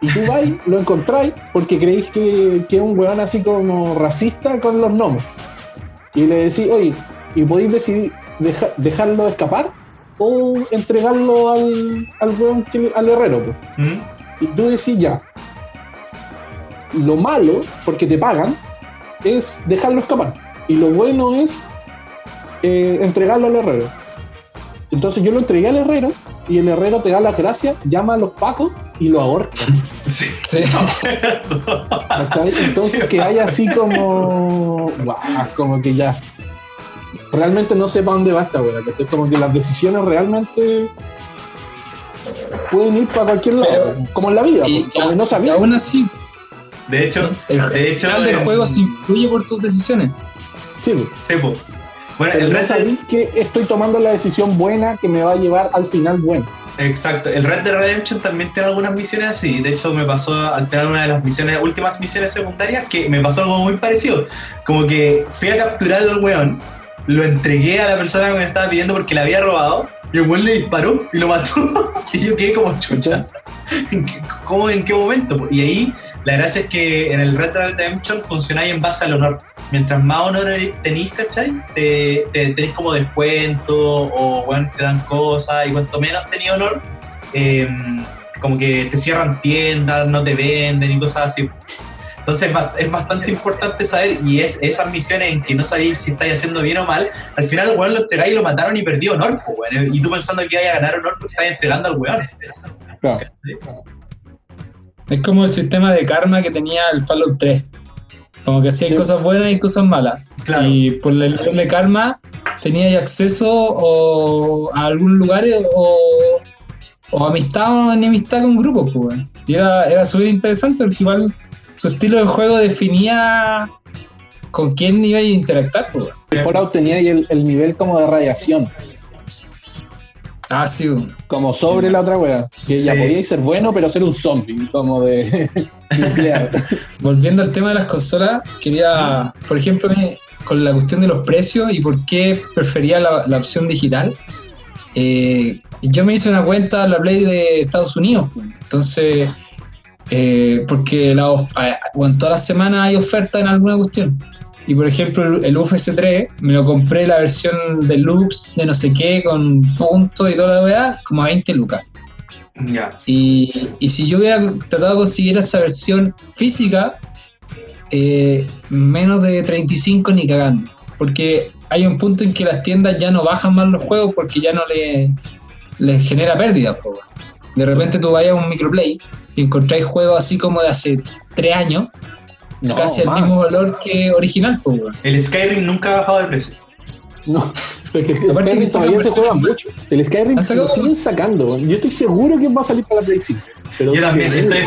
Y tú vais, lo encontráis porque creéis que, es un weón así como racista con los gnomos. Y le decís, oye, ¿y podéis decidir deja- dejarlo escapar o entregarlo al, al weón, que al herrero? pues? ¿Mm? Y tú decís ya. Lo malo, porque te pagan, es dejarlo escapar. Y lo bueno es eh, entregarlo al herrero. Entonces yo lo entregué al herrero y el herrero te da las gracias, llama a los pacos y lo ahorca. Sí. Entonces que haya así como. como que ya. Realmente no sé para dónde va esta weá. ¿cachai? Como que las decisiones realmente pueden ir para cualquier lado. como en la vida, Y, pues, como que no sabías. aún así, De hecho, el, de hecho, final del en- juego se influye por tus decisiones. Sí, pues. Sí, po. Bueno, el Red Dead, que estoy tomando la decisión buena que me va a llevar al final bueno. exacto, el Red Dead Redemption también tiene algunas misiones así. De hecho, me pasó al final una de las misiones, últimas misiones secundarias, que me pasó algo muy parecido. Como que fui a capturar al weón, lo entregué a la persona que me estaba pidiendo porque la había robado, y el weón le disparó y lo mató. y yo quedé como chucha. ¿En qué, ¿Cómo, ¿En qué momento? Y ahí la gracia es que en el Red Dead Redemption funcionáis en base al honor. Mientras más honor tenéis, ¿cachai? Te, te tenéis como descuento o bueno, te dan cosas y cuanto menos tenéis honor, eh, como que te cierran tiendas, no te venden y cosas así. Entonces es ba- es bastante importante saber y es esas misiones en que no sabéis si estáis haciendo bien o mal, al final el weón lo entregáis y lo mataron y perdió honor, po, weón. y tú pensando que iba a ganar honor porque estáis entregando al weón. Claro. Es como el sistema de karma que tenía el Fallout 3. Como que hacía Sí. cosas buenas y cosas malas. Claro. Y por el nivel de karma tenía acceso o a algún lugar o, o amistad o enemistad con grupos. Pues, y era, era súper interesante porque igual su estilo de juego definía con quién iba a interactuar. Pues. El Fallout tenía ahí el, el nivel como de radiación, Ah, sí. como sobre la otra wea. Que ya podíais ser bueno, pero ser un zombie, como de nuclear. Volviendo al tema de las consolas, quería, por ejemplo, me- con la cuestión de los precios y por qué prefería la, la opción digital. eh, yo me hice una cuenta en la Play de Estados Unidos. Entonces, eh, porque la of- bueno, todas las semanas hay ofertas en alguna cuestión. Y por ejemplo, el, UFC 3 me lo compré la versión deluxe de no sé qué, con puntos y toda la weá, como a 20 lucas. Ya. Y, y si yo hubiera tratado de conseguir esa versión física, eh, menos de 35 ni cagando. Porque hay un punto en que las tiendas ya no bajan más los juegos porque ya no le, les genera pérdida. De repente tú vayas a un microplay y encontráis juegos así como de hace 3 años, No, casi al más. mismo valor que original. weón. El Skyrim nunca ha bajado de precio. No, pero es que el Aparte Skyrim que todavía se juega mucho. El Skyrim lo siguen sacando. Yo estoy seguro que va a salir para la Play 5. Pero Yo también estoy.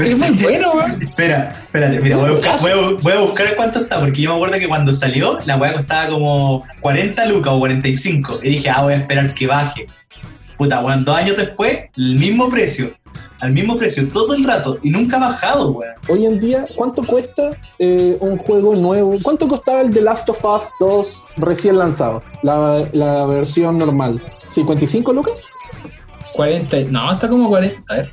Es muy bueno, weón. Espera, espérate, mira, voy a, buscar, voy, a, voy a buscar cuánto está, porque yo me acuerdo que cuando salió la weá costaba como 40 lucas o 45. Y dije, ah, voy a esperar que baje. Puta, weón, dos años después, el mismo precio. Al mismo precio todo el rato y nunca ha bajado, weón. Hoy en día, ¿cuánto cuesta eh, un juego nuevo? ¿Cuánto costaba el The Last of Us 2 recién lanzado? La, la versión normal. ¿55 lucas? 40. No, está como 40. A ver.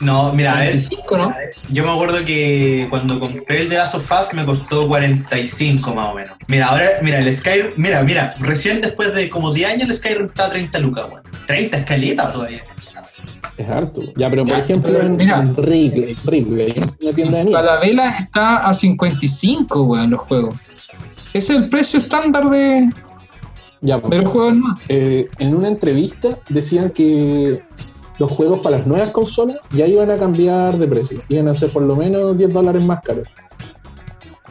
No, mira, a ver, 45, ¿no? yo me acuerdo que cuando compré el de Last of Us me costó 45 más o menos. Mira, ahora, mira, el Skyrim, mira, mira, recién después de como 10 años el Skyrim está a 30 lucas, weón. 30 escaleta todavía. Es harto. Ya, pero por Ya, ejemplo, pero en, mira. en Ripley, Ripley, una tienda de. Falabella está a 55, weón, los juegos. Ese es el precio estándar de, Ya, de los juegos más. eh, en una entrevista decían que los juegos para las nuevas consolas ya iban a cambiar de precio. Iban a ser por lo menos 10 dólares más caros.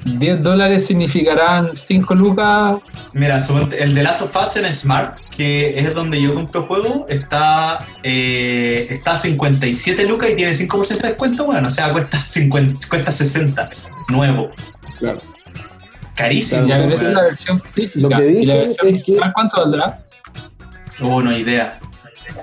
10 dólares significarán 5 lucas. Mira, el de Last of Us en Smart, que es donde yo compro juegos, está, eh, está a 57 lucas y tiene 5% de descuento, bueno, o sea, cuesta, 50, cuesta 60, nuevo. Claro. Carísimo. Ya, pero esa es la versión física. Lo que ¿Y la dicen versión es que- digital cuánto valdrá? Oh, no idea.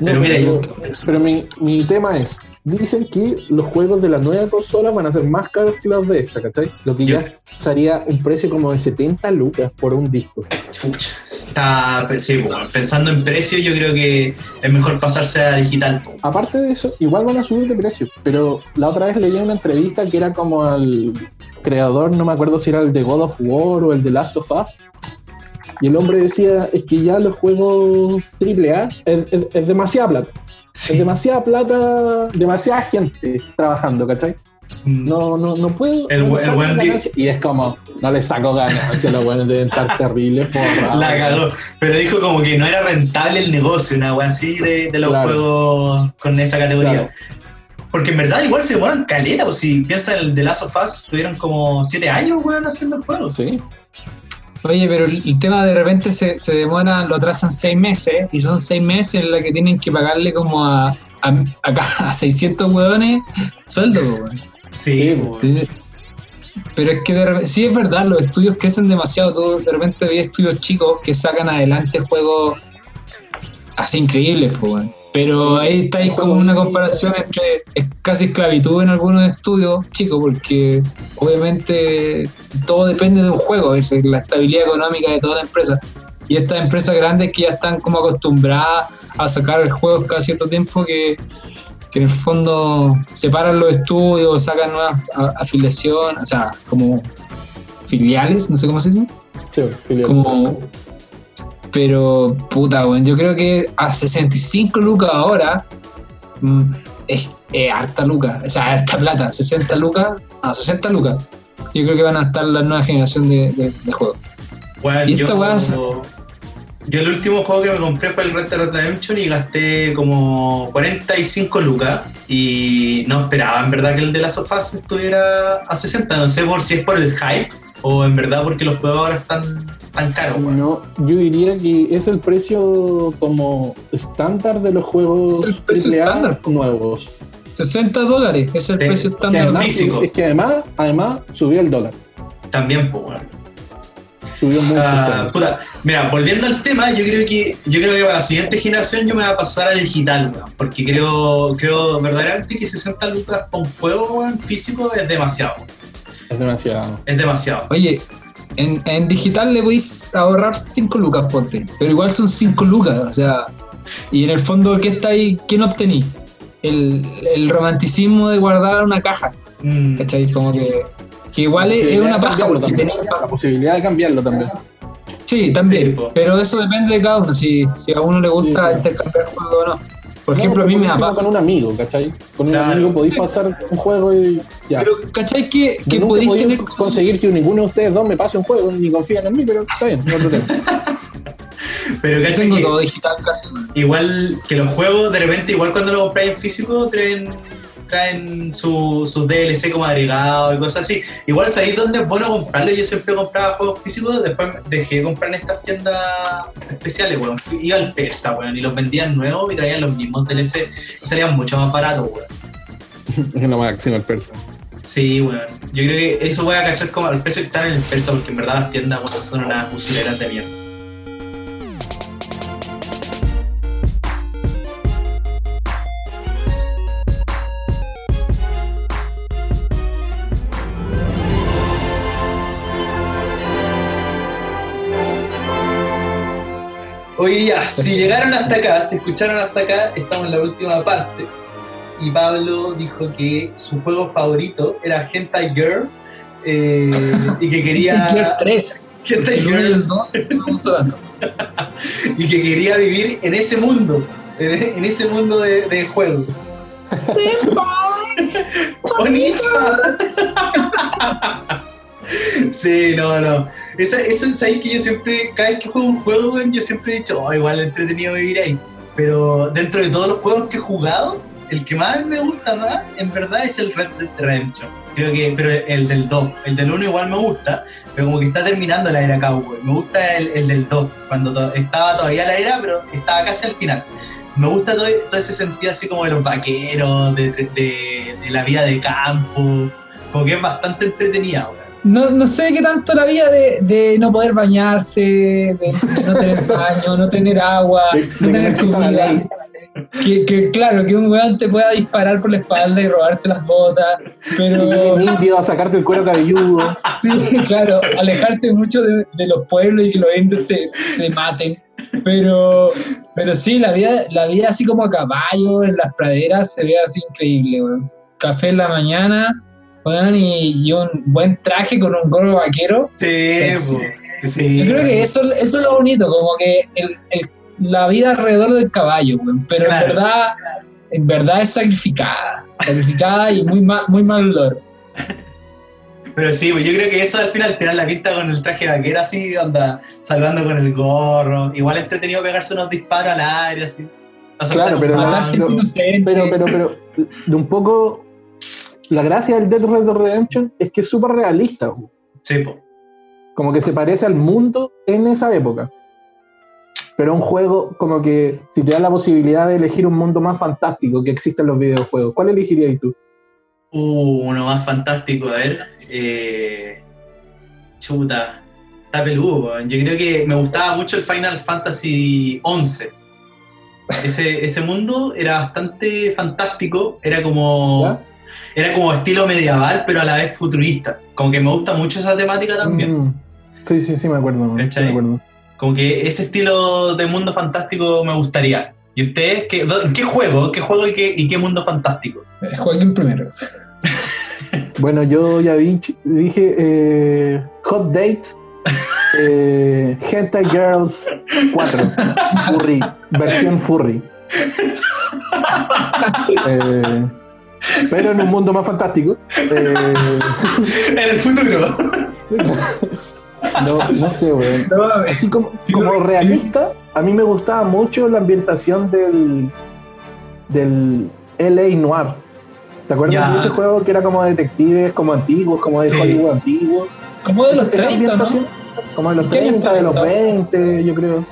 No, Pero mira, pero, pero mi, mi tema es, dicen que los juegos de la nueva consola van a ser más caros que los de esta, ¿cachai? Lo que Yo- ya estaría un precio como de 70 lucas por un disco. Chucha, está, sí, bueno, pensando en precio, yo creo que es mejor pasarse a digital. Aparte de eso, igual van a subir de precio, pero la otra vez leí una entrevista que era como al creador, no me acuerdo si era el de God of War o el de Last of Us, y el hombre decía, es que ya los juegos AAA es, es, es demasiada plata, Sí. es demasiada plata, demasiada gente trabajando, ¿cachai? No, no, no puedo. El no el buen. Y es como, no le saco ganancia, los buenos deben estar terribles. La cagó. Pero dijo como que no era rentable el negocio, una wea así de, de los Claro. juegos con esa categoría. Claro. Porque en verdad igual se demoran caleta, o si piensan en el de Last of Us, tuvieron como 7 años, weón, haciendo el juego. Sí, Oye, pero el tema de repente se, se demora, lo atrasan 6 meses y son 6 meses en la que tienen que pagarle como a, a, a 600 hueones sueldo, po, weón. Sí, Sí, Pero es que de repente, sí es verdad, los estudios crecen demasiado. Tú de repente ves estudios chicos que sacan adelante juegos así increíbles, pues. Pero ahí está ahí como una comparación entre es casi esclavitud en algunos estudios chicos, porque obviamente todo depende de un juego, es la estabilidad económica de toda la empresa. Y estas empresas grandes que ya están como acostumbradas a sacar juegos cada cierto tiempo que, que en el fondo separan los estudios, sacan nuevas a- afiliaciones, o sea, como filiales, no sé cómo se dice. sí, filial. Como, pero, puta, weón, yo creo que a 65 lucas ahora mm, es, es harta lucas, o sea, harta plata, 60 lucas, a 60 lucas. Yo creo que van a estar la nueva generación de, de, de juegos. Weón, Y yo, esta weá es- yo el último juego que me compré fue el Red Dead Redemption y gasté como 45 lucas y no esperaba en verdad que el de Last of Us estuviera a 60, no sé por si es por el hype o en verdad porque los juegos ahora están tan caros. weón. No, yo diría que es el precio como estándar de los juegos Es el precio estándar. nuevos. 60 dólares es el Sí, precio que Que estándar. además, físico. es que además, además subió el dólar. También, pues, weón. Subió mucho. Ah, puta, mira, volviendo al tema, yo creo que yo creo que para la siguiente generación yo me voy a pasar a digital, weón, porque creo creo verdaderamente que 60 lucas para un juego weón, físico es demasiado, es demasiado. es demasiado. Oye, en, en digital le podéis ahorrar 5 lucas, ponte. Pero igual son 5 lucas, o sea. Y en el fondo, ¿qué está ahí? ¿Quién obtení? El, el romanticismo de guardar una caja, Mm, ¿cachai? Como que, que igual es, una paja porque tenéis La posibilidad de cambiarlo también. Sí, también. Sí, pero eso depende de cada uno, si, si a uno le gusta Sí, sí. intercambiar juego o no. Por No, ejemplo, a mí me da. Con un amigo, ¿cachai? Con un Claro. amigo podéis pasar un juego y ya. Pero, ¿cachai? Que, que nunca podéis tener. conseguir que ninguno de ustedes dos me pase un juego ni confían en mí, pero está bien, no problema. pero Yo ¿cachai tengo que todo digital casi. igual que los juegos de repente igual cuando los compráis en físico traen traen su, su DLC como agregado y cosas así. Igual sabéis dónde es bueno comprarlo. Yo siempre compraba juegos físicos, después dejé de comprar en estas tiendas especiales, weón. Iba al Persa, weón, y los vendían nuevos y traían los mismos DLC y salían mucho más baratos, weón. es lo máximo el persa. Sí, weón. Yo creo que eso voy a cachar como al precio que están en el Persa, porque en verdad las tiendas weón, son unas fusileras de mierda. Oye, ya, si llegaron hasta acá, si escucharon hasta acá, estamos en la última parte. Y Pablo dijo que su juego favorito era Hentai Girl eh, y que quería. Gear 3. Hentai El 1 y Girl el 2 no me gustó tanto. y que quería vivir en ese mundo, en, ese mundo de, de juego. ¡Bonita! Sí, no, no. Esa, eso es ahí que yo siempre, cada vez que juego un juego, yo siempre he dicho, oh, igual entretenido vivir ahí. Pero dentro de todos los juegos que he jugado, el que más me gusta más, en verdad, es el Red Dead Redemption. Creo que, pero el del 2, el del 1 igual me gusta, pero como que está terminando la era Cowboy. Me gusta el, el del 2, cuando estaba todavía la era, pero estaba casi al final. Me gusta todo, ese sentido así como de los vaqueros, de, de- de la vida de campo, como que es bastante entretenida, weón. No, no sé qué tanto la vida de, de no poder bañarse, de, no tener baño, no tener agua, De- no de tener comida. Que, que claro, que un weón te pueda disparar por la espalda y robarte las botas, pero Un indio a sacarte el cuero cabelludo. sí, claro, alejarte mucho de, de los pueblos y que los indios te, te maten. Pero, pero sí, la vida, la vida así como a caballo en las praderas se ve así increíble, weón. Café en la mañana, weón, y, y un buen traje con un gorro vaquero. Sí, po. sí. Yo creo que eso, eso es lo bonito, como que el- el- la vida alrededor del caballo, weón. pero Claro. en verdad, en verdad es sacrificada, sacrificada y muy mal, muy mal olor. Pero sí, pues yo creo que eso al final tirar la pinta con el traje vaquero así, onda, salvando con el gorro. Igual entretenido pegarse unos disparos al aire así. Claro, pero gente pero-. Pero, pero, pero, de un poco. La gracia del Dead Red Redemption es que es súper realista. güey. Sí, po. Como que se parece al mundo en esa época. Pero un juego, como que si te da la posibilidad de elegir un mundo más fantástico que existe en los videojuegos, ¿cuál elegirías tú? Uh, uno más fantástico, a ver. Eh, chuta. Está peludo. Yo creo que me gustaba mucho el Final Fantasy XI. Ese, ese mundo era bastante fantástico. Era como. ¿Ya? Era como estilo medieval, pero a la vez futurista. Como que me gusta mucho esa temática también. Mm, Sí, sí, sí, me acuerdo. me acuerdo. Como que ese estilo de mundo fantástico me gustaría. ¿Y ustedes qué juego? ¿Qué juego y qué, y qué mundo fantástico? Eh, Joaquín primero. Bueno, yo ya vi- dije eh, Hot Date, eh, Hentai Girls 4, Furry, versión Furry. Eh, pero en un mundo más fantástico. Eh, en el futuro. no, no sé, weón. Así como, como realista, a mí me gustaba mucho la ambientación del, del LA Noir. ¿Te acuerdas Ya. de ese juego que era como detectives, como antiguos, como de Sí. Hollywood antiguo? Como de los Esa 30, ¿no? Como de los ¿Qué año 30, de los está? 20, yo creo.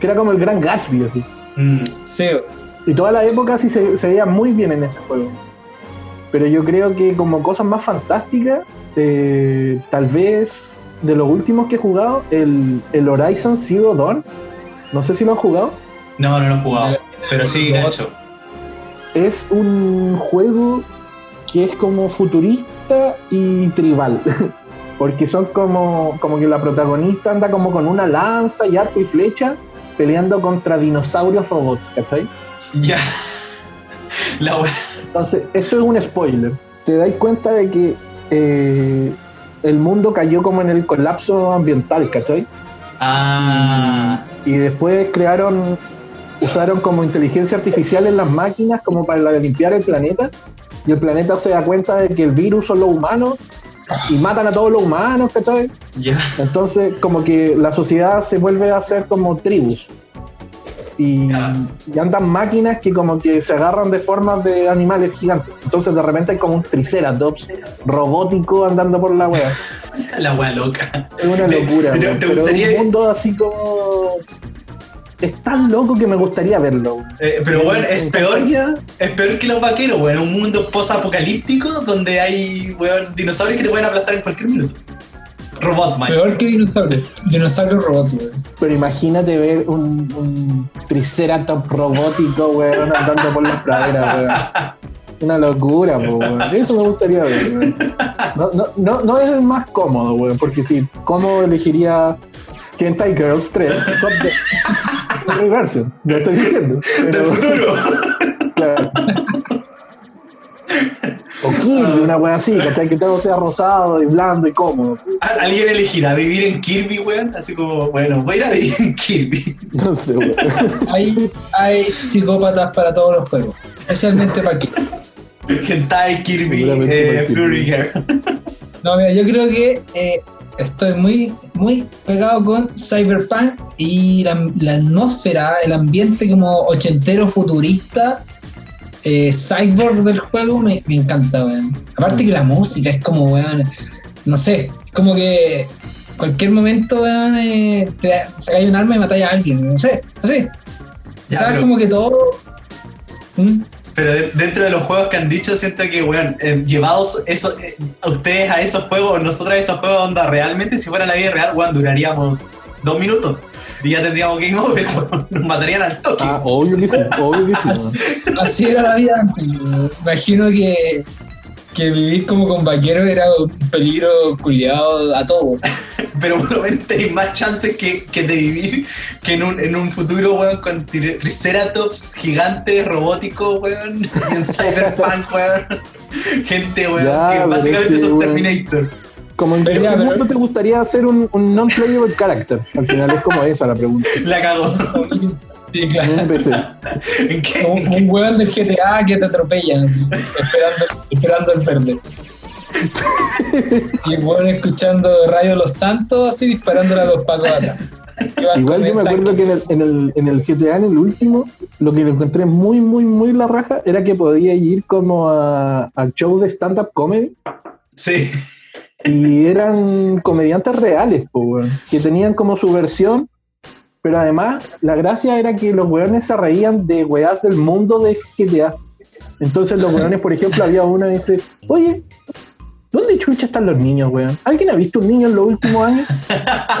Que era como el gran Gatsby, así. Mm, Sí, Y toda la época sí se, se veía muy bien en ese juego. Pero yo creo que como cosas más fantásticas, eh, tal vez de los últimos que he jugado, el, el Horizon Zero Dawn, no sé si lo han jugado, No, no lo he jugado. Eh, Pero sí. Nacho. es un juego que es como futurista y tribal. Porque son como, como que la protagonista anda como con una lanza y arco y flecha peleando contra dinosaurios robots, ¿cachai? Ya. La wea. Entonces, esto es un spoiler. Te dais cuenta de que eh, el mundo cayó como en el colapso ambiental, ¿cachai? Ah. Y después crearon, usaron como inteligencia artificial en las máquinas como para limpiar el planeta. Y el planeta se da cuenta de que el virus son los humanos y matan a todos los humanos, ¿cachai? Ya. Entonces, como que la sociedad se vuelve a hacer como tribus. Y, andan máquinas que como que se agarran de formas de animales gigantes. Entonces de repente hay como un triceratops robótico andando por la wea. La wea loca. Es una locura. ¿Te-. Pero un mundo así como... Es tan loco que me gustaría verlo. Eh, pero bueno, es peor, es peor que los vaqueros, weón. Un mundo post-apocalíptico donde hay, weón, dinosaurios que te pueden aplastar en cualquier minuto. Robot man. peor que dinosaurio. Dinosaurio robot, güey. Pero imagínate ver un, un triceratops robótico, weón, andando por las praderas, weón. Una locura, po, weón. Eso me gustaría ver, weón. No, no, no, no es el más cómodo, weón, porque si cómodo elegiría Hentai Girls 3, Hot Date, Reversion, lo estoy diciendo. ¡Del Pero, futuro! claro. O Kirby, una wea así, ¿cachai? Que todo sea rosado y blando y cómodo. ¿Al- ¿Alguien elegirá vivir en Kirby, weón? Así como, bueno, voy a ir a vivir en Kirby. No sé, weón. Hay, hay psicópatas para todos los juegos, especialmente para aquí. Hentai Kirby, eh, Kirby. Girl. No, mira, yo creo que eh, estoy muy, muy pegado con Cyberpunk y la, la atmósfera, el ambiente como ochentero futurista, eh, cyborg del juego me, me encanta, weón. Aparte que la música es como, weón, no sé, es como que cualquier momento, weón, eh, te sacáis un arma y matáis a alguien, no sé, no sé. Ya, ¿Sabes? pero- Como que todo... ¿Mm? Pero de- dentro de los juegos que han dicho, siento que, weón, eh, llevados eso, eh, ustedes a esos juegos, nosotros a esos juegos, onda, realmente, si fuera la vida real, weón, duraríamos dos minutos. Y ya tendríamos game over, weón, nos matarían al toque. Ah, obvio que sí, obvio que sí. Así, era la vida antes. Imagino que, que vivir como con vaqueros era un peligro culiado a todo. Pero por lo menos tenéis más chances que, que de vivir que en un, en un futuro, weón, con tri- triceratops gigantes, robóticos, weón, en Cyberpunk, weón. Gente, weón, Ya, que básicamente son weón. Terminator. Como en qué Pero ya, pero- mundo te gustaría hacer un, un non-playable character. Al final es como esa la pregunta. La cagó. Sí, claro. un PC. Un, un weón del GTA que te atropellan así, esperando, esperando el verde. Y el weón escuchando Radio Los Santos así disparándole a los pacos atrás. Igual yo me acuerdo tanque. que en el, en, el, en el GTA, en el último, lo que encontré muy, muy, muy la raja era que podía ir como a, al show de stand-up comedy Sí. Y eran comediantes reales, po, que tenían como su versión, pero además la gracia era que los weones se reían de weas del mundo de GTA. Entonces los weones, por ejemplo, había uno que dice, oye, ¿dónde chucha están los niños, weón? ¿Alguien ha visto un niño en los últimos años?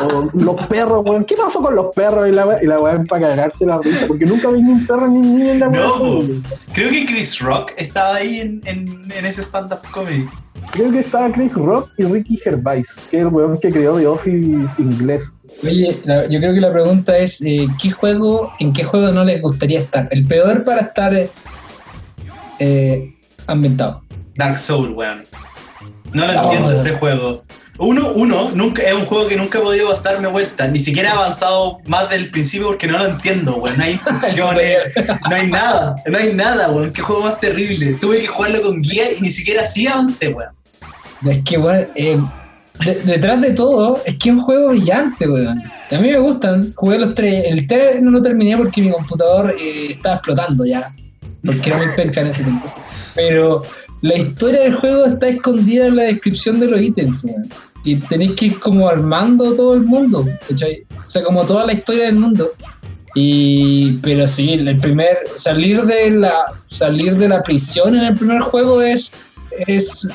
O los perros, weón. ¿Qué pasó con los perros? Y la, y la weón para cagarse la risa, porque nunca vi ni un perro ni un niño en la No, weón. Creo que Chris Rock estaba ahí en, en, en ese stand-up comedy. Creo que estaba Chris Rock y Ricky Gervais, que es el weón que creó The Office inglés. Oye, la- yo creo que la pregunta es, eh, ¿qué juego, ¿en qué juego no les gustaría estar? El peor para estar eh, eh, ambientado. Dark Soul, weón. No lo entiendo ese juego. Uno, uno, nunca, es un juego que nunca he podido darme vuelta. Ni siquiera he avanzado más del principio porque no lo entiendo, weón. No hay instrucciones, no hay nada, no hay nada, weón. Qué juego más terrible. Tuve que jugarlo con guía y ni siquiera así avancé, weón. Es que, bueno, eh, de- detrás de todo, es que es un juego brillante, weón. A mí me gustan, jugué los tres. El 3 no lo terminé porque mi computador eh, estaba explotando ya. Porque era muy penca en ese tiempo. Pero la historia del juego está escondida en la descripción de los ítems, weón. Y tenéis que ir como armando todo el mundo, ¿cachai? O sea, como toda la historia del mundo. Y, pero sí, el primer, salir de la, salir de la prisión en el primer juego es, es,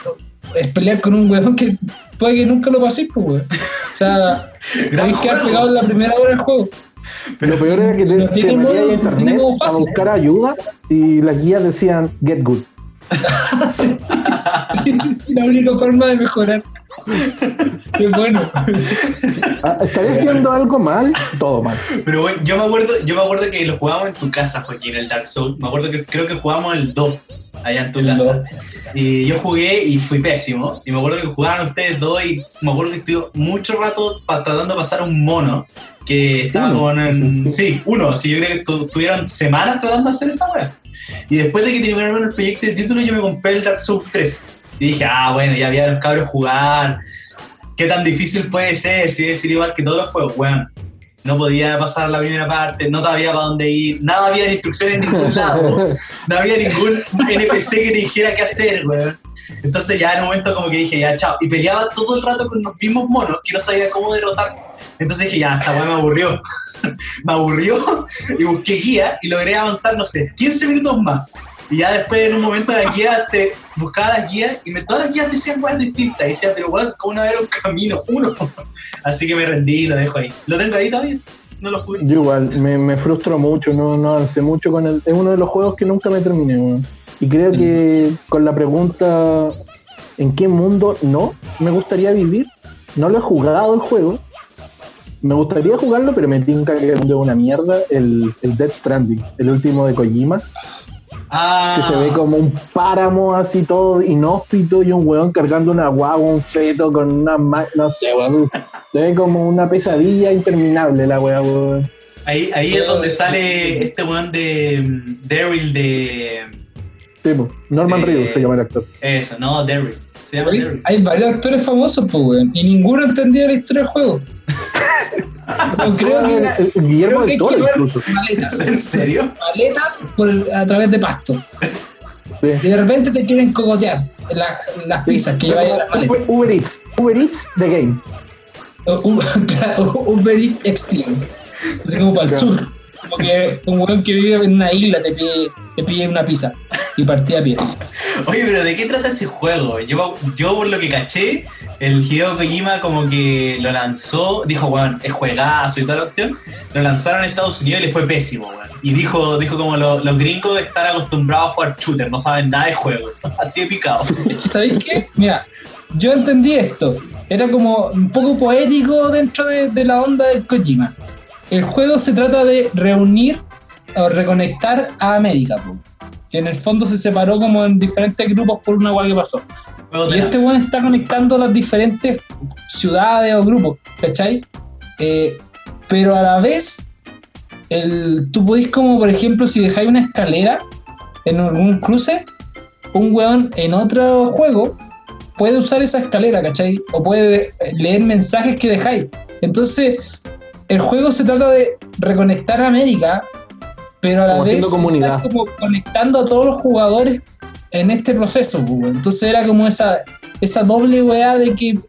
es pelear con un weón que puede que nunca lo paséis, pues, weón. O sea, podéis quedar pegado en la primera hora del juego. Lo peor era que te, te metías no internet a buscar ayuda y las guías decían get good. Sí. Sí, la única forma de mejorar. Qué bueno. Ah, ¿Estaré haciendo algo mal? Todo mal. Pero bueno, yo me acuerdo, yo me acuerdo que lo jugábamos en tu casa, Joaquín, el Dark Souls. Me acuerdo que creo que jugábamos el 2 allá en tu El casa. 2. Y yo jugué y fui pésimo. Y me acuerdo que jugaban ustedes dos y me acuerdo que estuve mucho rato tratando de pasar un mono que estaba Uno. con sí, uno, sí, yo creo que tu- tuvieron semanas tratando de hacer esa wea. Y después de que terminaron el proyecto de título, yo me compré el Dark Souls 3. Y dije, ah, bueno, ya había los cabros jugar. ¿Qué tan difícil puede ser? Si es igual que todos los juegos, weón. No podía pasar la primera parte, no sabía para dónde ir, nada había de instrucciones en ningún lado, no había ningún NPC que te dijera qué hacer, weón. Entonces ya en un momento como que dije, ya, chao. Y peleaba todo el rato con los mismos monos que no sabía cómo derrotar. Entonces dije, ya, esta weá me aburrió. me aburrió y busqué guía y logré avanzar, no sé, 15 minutos más. Y ya después en un momento la guía te buscaba las guías y me, todas las guías decían weas distintas. Y decía, pero weón, ¿cómo no va a haber un camino? Uno. Así que me rendí y lo dejo ahí. ¿Lo tengo ahí todavía? No lo jugué. Yo igual, me, me frustro mucho, no, no avancé mucho con el. Es uno de los juegos que nunca me terminé. Y creo que con la pregunta ¿en qué mundo no me gustaría vivir? No lo he jugado el juego, me gustaría jugarlo, pero me tinca que es de una mierda. El, el Dead Stranding, el último de Kojima, Ah, que se ve como un páramo así todo inhóspito y un weón cargando una guagua, un feto con una ma- no sé, weón. Se ve como una pesadilla interminable la weá, weón. Ahí, ahí es donde sale este weón de Daryl de. Sí. Norman Eh, Reedus se llama el actor. Eso, no, Daryl. Se llama Daryl. Hay varios actores famosos, pues, weón. Y ninguno entendía la historia del juego. No, creo que era el Guillermo del Toro incluso. maletas. ¿En serio? Maletas por el- a través de pasto. Sí. Y de repente te quieren cogotear la- las pizzas que llevan en las maletas. Uber, Uber Eats, Uber Eats The Game. U- U- claro, Uber Eats Extreme. Así como para el Claro. sur. Como que un weón que vive en una isla te pide, te pide una pizza. Y partía a pie. Oye, pero ¿de qué trata ese juego? Yo, yo por lo que caché, el Hideo Kojima como que lo lanzó, dijo, weón, es juegazo y toda la opción. Lo lanzaron en Estados Unidos y les fue pésimo, weón. Y dijo, dijo como lo- los gringos están acostumbrados a jugar shooter, no saben nada de juego. Así de picado. Es que, ¿sabéis qué? Mira, yo entendí esto. Era como un poco poético dentro de, de la onda del Kojima. El juego se trata de reunir o reconectar a América, po. que en el fondo se separó como en diferentes grupos por una hueá que pasó. Juego Y este weón está conectando las diferentes ciudades o grupos, ¿cachai? Eh, pero a la vez, el, tú podés como, por ejemplo, si dejáis una escalera en algún cruce, un weón en otro juego puede usar esa escalera, ¿cachai? O puede leer mensajes que dejáis. Entonces, el juego se trata de reconectar a América, pero a la Como vez comunidad. está como conectando a todos los jugadores en este proceso, pues. Entonces era como esa, esa doble weá de que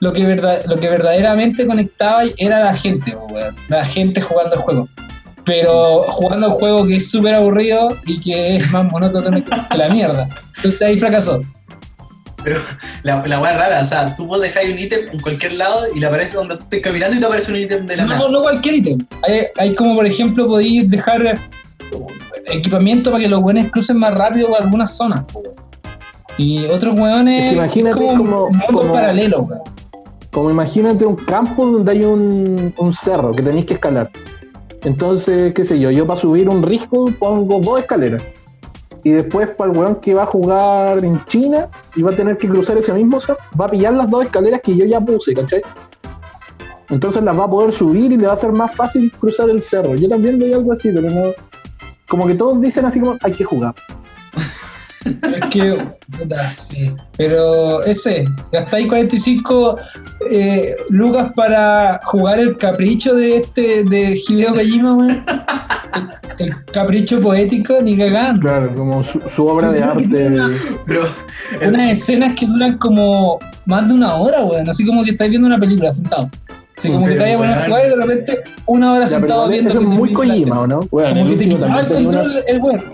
lo que, verdad, lo que verdaderamente conectaba era la gente, pues. La gente jugando el juego. Pero jugando el juego que es súper aburrido y que es más monótono que la mierda. Entonces ahí fracasó. La, la weá rara, o sea, tú puedes dejar un ítem en cualquier lado y le aparece donde tú estés caminando y te aparece un ítem de la No, nada. no cualquier ítem. Hay, hay como, por ejemplo, podéis dejar equipamiento para que los buenos crucen más rápido por algunas zonas. Y otros Es hueones que imagínate como, como- un mundo como- paralelo. weón. Como imagínate un campo donde hay un, un cerro que tenéis que escalar. Entonces, qué sé yo, yo para subir un risco pongo dos escaleras. Y después para el weón que va a jugar en China y va a tener que cruzar ese mismo cerro, va a pillar las dos escaleras que yo ya puse, ¿cachai? Entonces las va a poder subir y le va a ser más fácil cruzar el cerro. Yo también doy algo así, pero no. Como que todos dicen así como hay que jugar. Es que, puta, sí. Pero ese, gastáis 45 eh, lucas para jugar el capricho de este, de Hideo Kojima, weón. El, capricho poético, ni cagando. Claro, como su, su obra de arte. Pero Unas escenas que duran como más de una hora, weón. Así como que estáis viendo una película sentado. Así como que te vayas a poner a jugar y de repente una hora Ya, sentado viendo. eso es que muy Kojima, ¿o no? Bueno, como que te quitaba el control unas- el weón.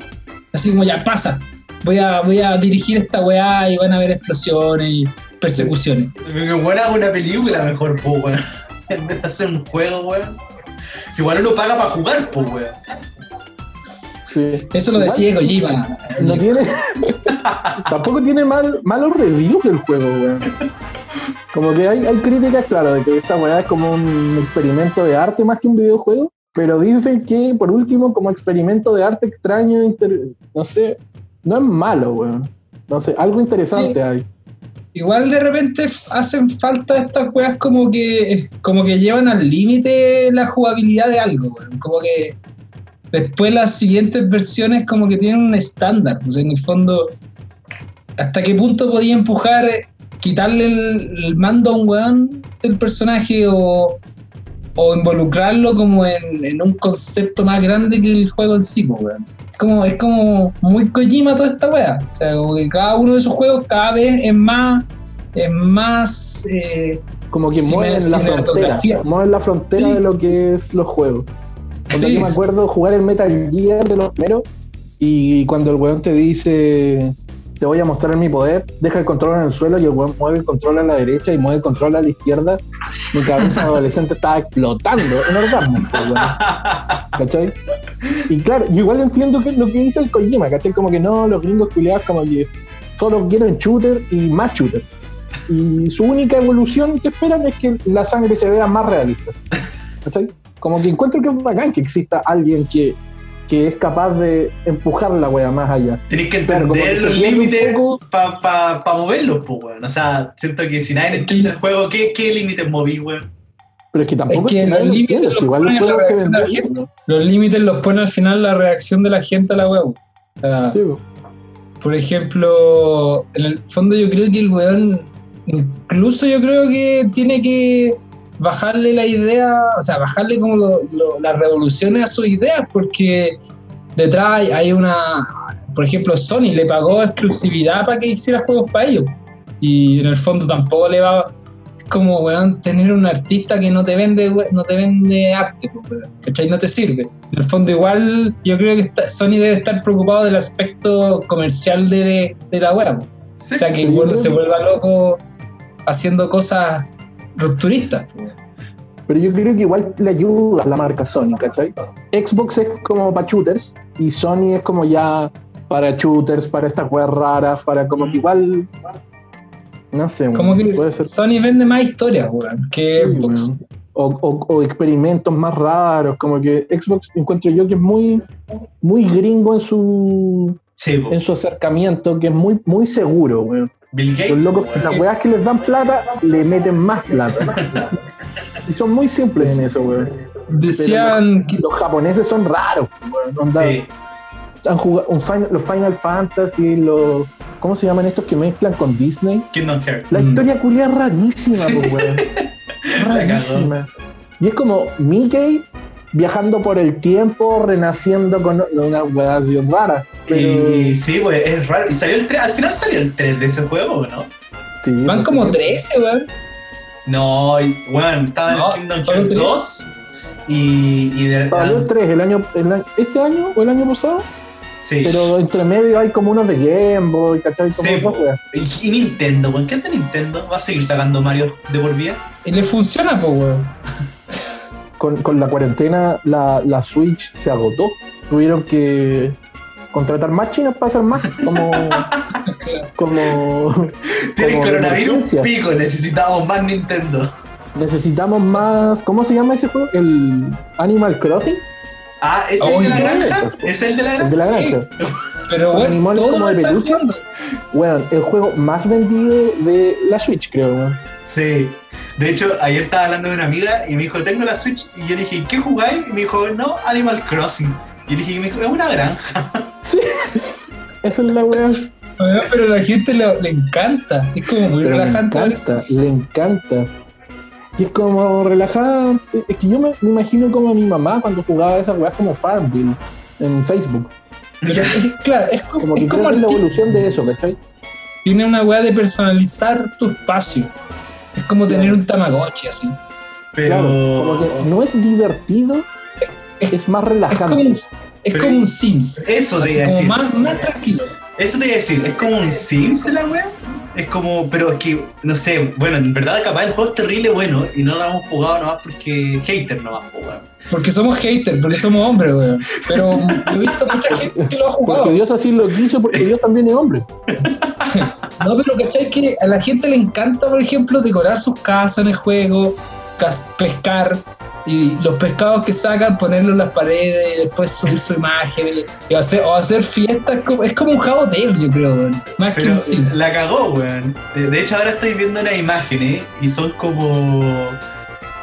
Así como ya pasa. Voy a, voy a dirigir esta weá y van a haber explosiones y persecuciones. que bueno haga una película mejor, po, weón. En vez de hacer un juego, weón. Si igual uno paga para jugar, po, weón. Sí. Eso lo decía Kojima. No tiene. tampoco tiene mal, malos reviews del juego, weón. Como que hay, hay críticas, claro, de que esta weá es como un experimento de arte más que un videojuego. Pero dicen que, por último, como experimento de arte extraño, inter- no sé, no es malo, weón. No sé, algo interesante Sí. hay. Igual de repente hacen falta estas weas como que como que llevan al límite la jugabilidad de algo, weón. Como que después las siguientes versiones como que tienen un estándar. O sea, en el fondo, ¿hasta qué punto podía empujar, eh, quitarle el, el mando a un weón del personaje o, o involucrarlo como en, en un concepto más grande que el juego en sí, po, weón? Es como, es como muy Kojima toda esta wea. O sea, como que cada uno de esos juegos cada vez es más, es más eh, Como que mueven la frontera. Mueven la frontera Sí. de lo que es los juegos. O sea, Sí. yo me acuerdo jugar el Metal Gear de los primeros y cuando el weón te dice te voy a mostrar mi poder, deja el control en el suelo y el weón mueve el control a la derecha y mueve el control a la izquierda, mi cabeza de adolescente estaba explotando en orgasmo, pues, weón. ¿cachai? Y claro, yo igual entiendo que lo que dice el Kojima, ¿cachai? Como que no, los gringos culiados como que solo quieren shooter y más shooter. y su única evolución que esperan es que la sangre se vea más realista. ¿Cachai? Como que encuentro que es bacán que exista alguien que, que es capaz de empujar la wea más allá. Tenés que entender los límites poco- para pa, pa moverlos, pues, weón. O sea, siento que si nadie entiende el juego, ¿qué, qué límites moví, weón? Pero es que tampoco Es que los lo límites los igual ponen la reacción de la gente. Los límites los pone al final la reacción de la gente a la web. O sea, Sí, po. por ejemplo, en el fondo yo creo que el weón, incluso yo creo que tiene que bajarle la idea, o sea, bajarle como lo- lo- las revoluciones a sus ideas, porque detrás hay- una, por ejemplo, Sony le pagó exclusividad para que hiciera juegos para ellos. Y en el fondo tampoco le va, como, weón, tener un artista que no te vende, we- no te vende arte, weón, ¿cachai? No te sirve. En el fondo igual yo creo que está- Sony debe estar preocupado del aspecto comercial de, de la web. Sí. O sea, que igual creo se vuelva loco haciendo cosas rupturistas. pues. Pero yo creo que igual le ayuda a la marca Sony, ¿cachai? Xbox es como para shooters y Sony es como ya para shooters, para estas weas raras, para como que igual. No sé, Como que puede ser. Sony vende más historias, weón, que Sí, Xbox. o, o- o experimentos más raros, como que Xbox encuentro yo que es muy, muy gringo en su, Sí, en su acercamiento, que es muy, muy seguro, weón. Bill Gates. Los locos, las weas que les dan plata, le meten más plata. y son muy simples en eso, weón. Decían que Los japoneses son raros, weón. Sí. han jugado un Final- los Final Fantasy, los. ¿Cómo se llaman estos que mezclan con Disney? Kingdom Hearts. La Mm. historia culia es rarísima, Sí. pues, weón. Rarísima. Y es como Mickey viajando por el tiempo, renaciendo con una weá así rara. Pero, Y sí, pues es raro. Y salió el 3, al final salió el 3 de ese juego, ¿no? sí, van pues, como sí. 13, weón. No, bueno, estaba en No, el Kingdom Hearts tres. 2 y, y de Salió el 3 el año, el este año o el año pasado, Sí. pero entre medio hay como unos de Game Boy, ¿cachai? Como Sí, weas. ¿Y, y Nintendo? ¿Por qué anda Nintendo? ¿Va a seguir sacando Mario de por vida? Y le funciona, pues, weón. con, con la cuarentena la, la Switch se agotó. Tuvieron que contratar más chinos para hacer más. Como. como Tienen coronavirus, pico, necesitamos más Nintendo. necesitamos más. ¿Cómo se llama ese juego? El Animal Crossing. Ah, ¿es el Oh, de la granja? ¿Es el de la El de granja? la Sí. granja. Pero, weón, animales todo como lo de peluche. Bueno, el juego más vendido de la Switch, creo. weón. Sí. De hecho, ayer estaba hablando de una amiga y me dijo, tengo la Switch. Y yo le dije, ¿qué jugáis? Y me dijo, no, Animal Crossing. Y le dije, me dijo, es una granja. Esa es la weá. Weón, Pero a la gente le, le encanta. Es como muy Pero le relajante. eso. encanta, le encanta. Y es como relajante. Es que yo me, me imagino como a mi mamá cuando jugaba esas weas como Farmville en Facebook. Pero es- claro, es como, Como es que como es la arti- evolución de eso, ¿cachai? tiene una weá de personalizar tu espacio. Es como tener un Tamagotchi así. Pero. Claro, como que no es divertido, es más Es relajante. como, es Pero- como un Sims. Eso te Así iba a como decir. más, más tranquilo. Eso te iba a decir, es como un Sims la wea. Es como, pero es que, no sé, bueno, en verdad capaz el juego es terrible bueno y no lo hemos jugado nomás porque hater nomás, pues, weón. Porque somos haters, porque somos hombres, weón. Pero he visto mucha gente que lo ha jugado. Porque Dios así lo quiso, porque Dios también es hombre. No, pero ¿cachai? Que a la gente le encanta, por ejemplo, decorar sus casas en el juego, pescar, y los pescados que sacan, ponerlos en las paredes, y después subir su imagen, y, y hacer, o hacer fiestas. como- es como un Hotel, yo creo, weón. Más que un Sims. la cagó, weón. De de hecho, ahora estoy viendo unas imágenes y son como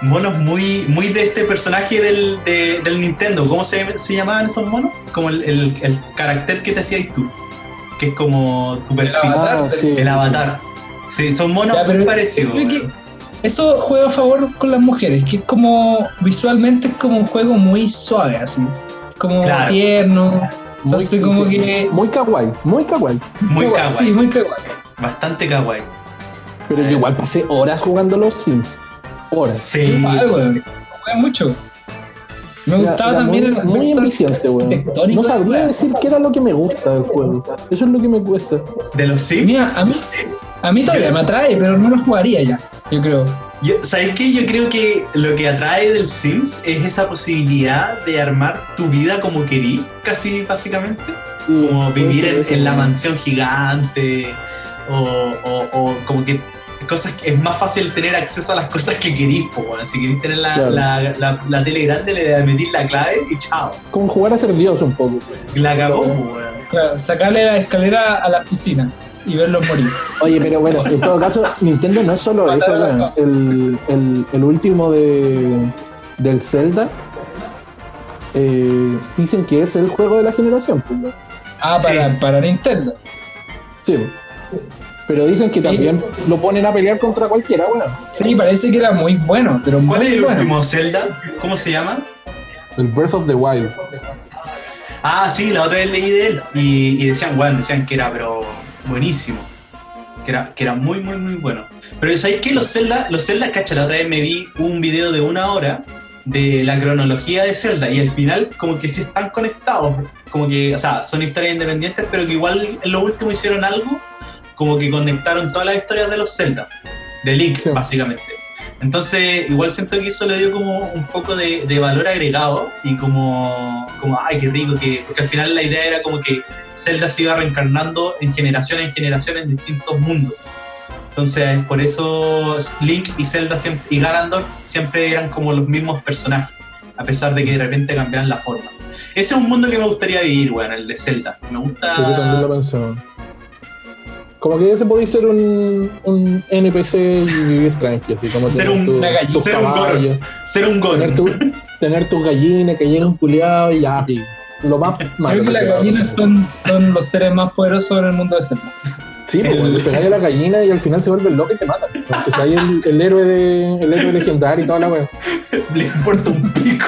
monos muy, muy de este personaje del, de- del Nintendo. ¿Cómo se, se llamaban esos monos? Como el, el, el carácter que te hacías tú, que es como tu perfil, avatar. Ah, sí. el avatar. Sí, son monos Ya, pero muy parecidos. creo que weón. Eso juega a favor con las mujeres, que es como, visualmente es como un juego muy suave, así. Es como Claro. tierno. Entonces, como que. Muy kawaii, muy kawaii. Muy kawaii, kawaii, Sí, muy kawaii. bastante kawaii. Pero yo igual pasé horas jugando los Sims. Horas. Sí. Igual. Juega mucho. Me Era- gustaba era también muy, el muy ambiciante, weón. No sabría decir qué era lo que me gusta del juego. Eso es lo que me cuesta. De los Sims. Mira, a mí, a mí todavía me atrae, pero no lo jugaría ya, yo creo. Yo- ¿Sabes qué? Yo creo que lo que atrae del Sims es esa posibilidad de armar tu vida como querís, casi básicamente. Sí, Como vivir en, la mansión gigante, o, o- o como que cosas que es más fácil tener acceso a las cosas que querís, po, weón. Si querís tener la, Claro. la, la, la tele grande, le metís la clave y chao. Como jugar a ser Dios un poco. Y la cagó. Claro, sacarle la escalera a la piscina y verlos morir. Oye, pero bueno, en todo caso, Nintendo no es solo eso, el, el, el último de, del Zelda. eh, dicen que es el juego de la generación. pues. Ah, para, Sí. para Nintendo. Sí. Pero dicen que Sí. también lo ponen a pelear contra cualquiera, weón. Sí, parece que era muy bueno, pero ¿Cuál muy es el bueno. último Zelda? ¿Cómo se llama? El Breath of the Wild. Ah, sí, la otra vez leí de él y, y decían, bueno, decían que era pero buenísimo. Que era, que era muy, muy, muy bueno. Pero ¿sabéis qué? Los Zelda, los Zelda, cacha, la otra vez me vi un video de una hora de la cronología de Zelda y al final como que sí están conectados. Como que, o sea, son historias independientes, pero que igual en lo último hicieron algo como que conectaron todas las historias de los Zelda. De Link, Sí. básicamente. Entonces, igual siento que eso le dio como un poco de, de valor agregado y como, como, ay, qué rico, que, porque al final la idea era como que Zelda se iba reencarnando en generación en generación en distintos mundos. Entonces, por eso Link y Zelda siempre- y Ganondorf siempre eran como los mismos personajes, a pesar de que de repente cambiaban la forma. Ese es un mundo que me gustaría vivir, weón, el de Zelda. Me gusta... Sí, yo también lo. Como que ese podía ser un, un NPC y vivir tranquilo, así como Ser tener un- tu- una gallina, tus ser un caballos, Ser un tener, gol. tu, tener tus gallinas, que llega un culiado y ya, pi. Lo más malo. Creo que las gallinas son, son los seres más poderosos en el mundo de Zelda. Sí, El- le pegáis a la gallina y al final se vuelve loco y te mata. Aunque sea el, el héroe de, el héroe legendario y toda la weá. Le importa un pico.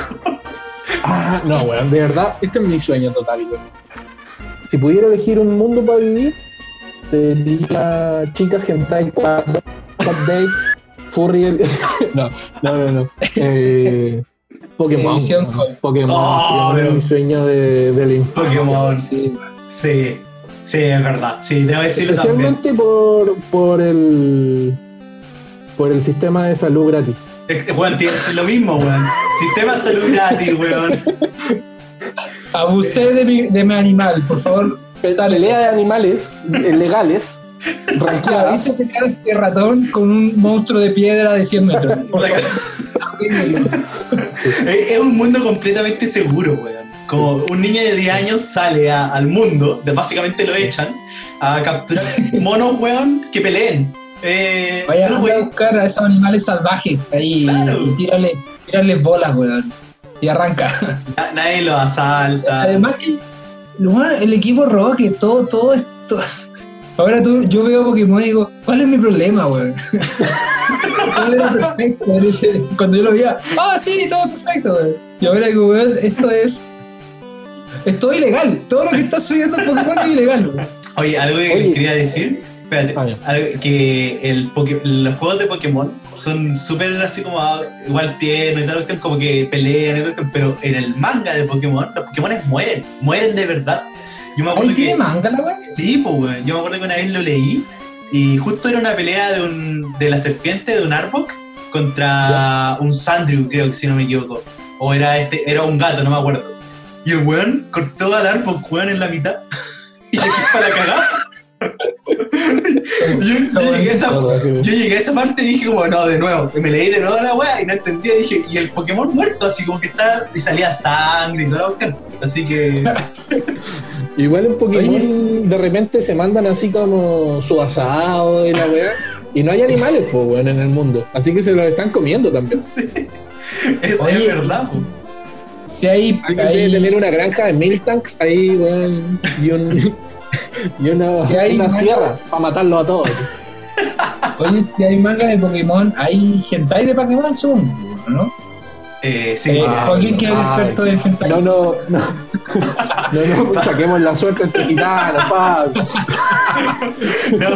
Ah, no, weón, de verdad, este es mi sueño total, weón. Si pudiera elegir un mundo para vivir, sería Chicas Hentai 4, Hot Date, Furry. el- no, no, no, no. Eh, Pokémon. Con- Pokémon. Oh, pero- mi sueño de, de la infancia. Pokémon. Sí, Sí, sí, es verdad. Sí, debo decirlo también. Especialmente por, por el por el sistema de salud gratis. Ex- Weón, tiene que ser lo mismo, weón. Sistema de salud gratis, weón. Abusé de mi, de mi animal, por favor. La pelea de animales legales, Claro, ranqueadas, hice pelear a este ratón con un monstruo de piedra de 100 metros. Es, es un mundo completamente seguro, weón. Como un niño de 10 años sale a- al mundo, básicamente lo echan, a capturar monos, weón, que peleen. Eh, Vaya no a buscar a esos animales salvajes ahí Claro. y tírale, tírale bolas, weón. Y arranca. na- nadie lo asalta. Además que el equipo Rocket, todo, todo esto. Ahora tú, yo veo Pokémon y digo, ¿cuál es mi problema, weón? todo era perfecto. Cuando yo lo veía, ah, sí, todo es perfecto, weón. Y ahora digo, weón, esto es. Es todo ilegal. Todo lo que está sucediendo en Pokémon es ilegal, weón. Oye, algo que Oye. les quería decir. Espérate, Ah, que el los juegos de Pokémon son súper así como ah, igual tiernos y tal, como que pelean y todo, esto, pero en el manga de Pokémon, los Pokémon mueren, mueren de verdad. Yo me acuerdo Ahí tiene que. manga la weón. Sí, pues, weón. Yo me acuerdo que una vez lo leí y justo era una pelea de, un, de la serpiente de un Arbok contra un Sandrew, creo que si no me equivoco. O era este, era un gato, no me acuerdo. Y el weón cortó al Arbok, weón, en la mitad. y le para la cagada. Yo, yo llegué a esa, yo llegué a esa parte y dije como, no, de nuevo. Y me leí de nuevo la weá y no entendía. Dije, y el Pokémon muerto, así como que está, y salía sangre y toda la cuestión. Así que... Igual en Pokémon de repente se mandan así como su asado y la weá. Y no hay animales, pues, weón, en el mundo. Así que se los están comiendo también. sí. Eso Oye, es verdad. po. Si hay, tener una granja de Miltanks ahí, weón, y, un, y una, ¿Y hay una sierra para matarlos a todos. Oye, si hay manga de Pokémon, hay hentai de Pokémon, son, ¿no? Eh, sí, Eh, sí. Joaquín, que es el experto del hentai. No, no, no. No, no, saquemos la suerte entre gitanos, pa. No,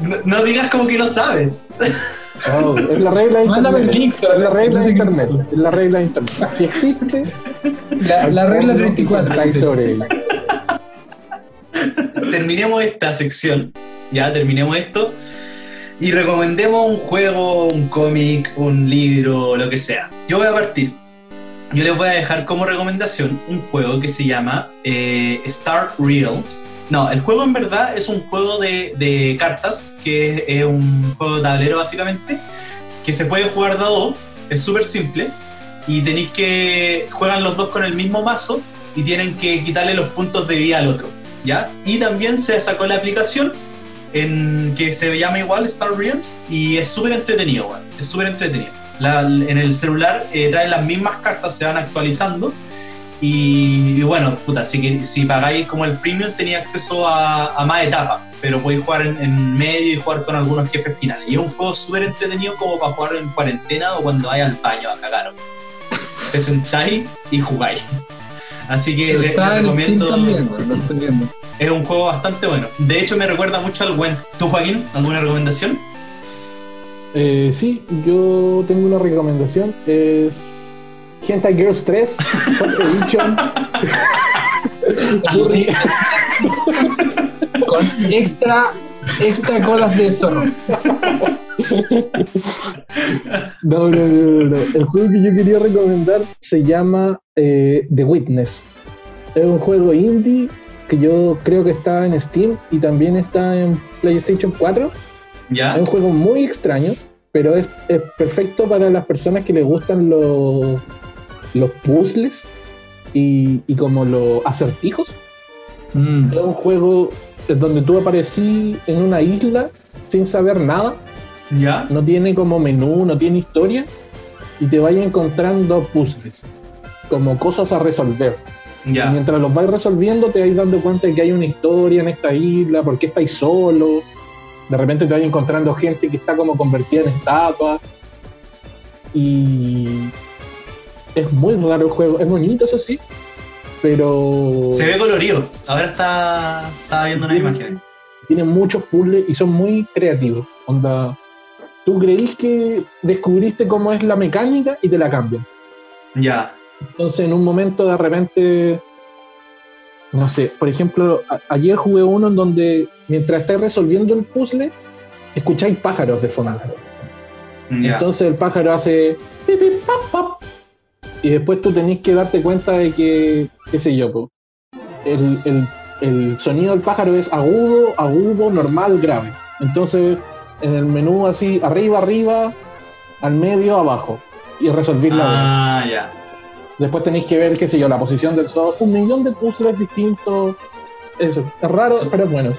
no, no digas como que no sabes. No, es la regla de Mándame el internet. link, Es la regla de internet. Es la regla de internet. Si existe, La, la regla hay 34. hentai dice. sobre ella. Terminemos esta sección. Ya terminemos esto. Y recomendemos un juego, un cómic, un libro, lo que sea. Yo voy a partir. Yo les voy a dejar como recomendación un juego que se llama eh, Star Realms. No, el juego en verdad es un juego de, cartas, que es, es un juego de tablero básicamente, que se puede jugar dos, es súper simple, y tenéis que. juegan los dos con el mismo mazo y tienen que quitarle los puntos de vida al otro, Y también se sacó la aplicación en, que se llama igual Star Realms y es súper entretenido, es súper entretenido. En el celular eh, traen las mismas cartas, se van actualizando. Y, y bueno, puta, si, que- si pagáis como el premium tenía acceso a, a más etapas, pero podéis jugar en, en medio y jugar con algunos jefes finales. Y es un juego súper entretenido como para jugar en cuarentena o cuando vayas al baño a cagar. Te sentáis y jugáis. Así que les, les recomiendo. también, weón, lo estoy viendo. Es un juego bastante bueno. De hecho, me recuerda mucho al Went. ¿Tú, Joaquín, alguna recomendación? Eh, sí, yo tengo una recomendación. Es Hentai Girls 3, Fourth Edition. Con extra, extra colas de zorro. No, no, no, no, no. El juego que yo quería recomendar se llama eh, The Witness. Es un juego indie que yo creo que está en Steam y también está en PlayStation 4. ¿Ya? Es un juego muy extraño, pero es, es perfecto para las personas que les gustan los, los puzzles y, y como los acertijos. Mm. Es un juego donde tú aparecí en una isla sin saber nada, ¿Ya? no tiene como menú, no tiene historia, y te vayas encontrando puzzles, como cosas a resolver. Y ¿Ya? mientras los vais resolviendo, te vais dando cuenta de que hay una historia en esta isla, por qué estáis solo. De repente te vais encontrando gente que está como convertida en estatua. Y es muy raro el juego. Es bonito, eso sí, pero Se ve colorido. Ahora está, estaba viendo una imagen. tiene muchos puzzles y son muy creativos. Onda, tú creís que descubriste cómo es la mecánica y te la cambian. Ya. Entonces, en un momento de repente, no sé, por ejemplo, ayer jugué uno en donde mientras estáis resolviendo el puzzle, escucháis pájaros de fondo. Ya. Entonces el pájaro hace pap, pap, y después tú tenés que darte cuenta de que, qué sé yo, po, el, el- el sonido del pájaro es agudo, agudo, normal, grave. Entonces, en el menú así, arriba, arriba, al medio, abajo, y resolver la Ah, ya. Después tenéis que ver, qué sé yo, la posición del sol, un millón de puzzles distintos. Eso, es raro, Sí. pero es bueno.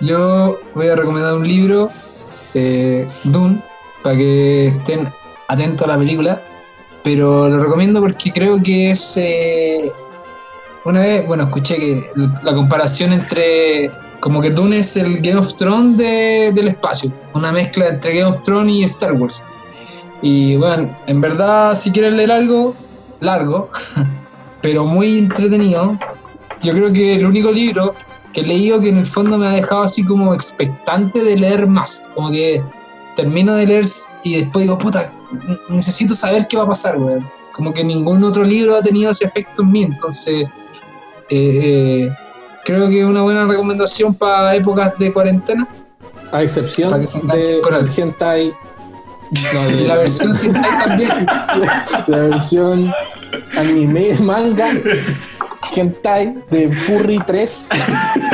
Yo voy a recomendar un libro, eh, Dune, para que estén atentos a la película. Pero lo recomiendo porque creo que es. eh, una vez, bueno, escuché que la comparación entre. Como que Dune es el Game of Thrones de- del espacio. Una mezcla entre Game of Thrones y Star Wars. Y bueno, en verdad, si quieren leer algo largo, pero muy entretenido, yo creo que el único libro que he leído que en el fondo me ha dejado así como expectante de leer más. Como que termino de leer y después digo, puta, necesito saber qué va a pasar, weón. Como que ningún otro libro ha tenido ese efecto en mí. Entonces, eh, eh, creo que es una buena recomendación para épocas de cuarentena. A excepción de con el hentai. No, Y de- la versión hay también. la versión anime, manga, hentai de Furry 3.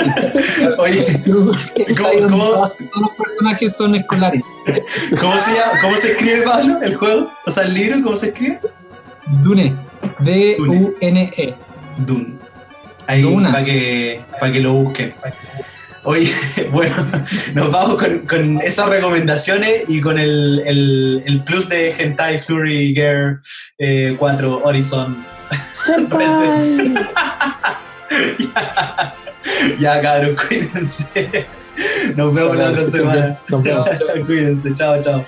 Oye, cómo? todos, los personajes son escolares. ¿cómo se llama? ¿Cómo se escribe, Pablo, el juego? O sea, el libro, ¿cómo se escribe? Dune. D-U-N-E. Dune. Ahí, Dunas. para que, para que lo busquen. Oye, bueno, nos vamos con, con esas recomendaciones y con el, el, el plus de Hentai Fury Girl eh, 4 Horizon. ¡Senpai! ya, ya, cabrón, cuídense. Nos vemos la otra semana. Nos vemos. Cuídense, chao, chao.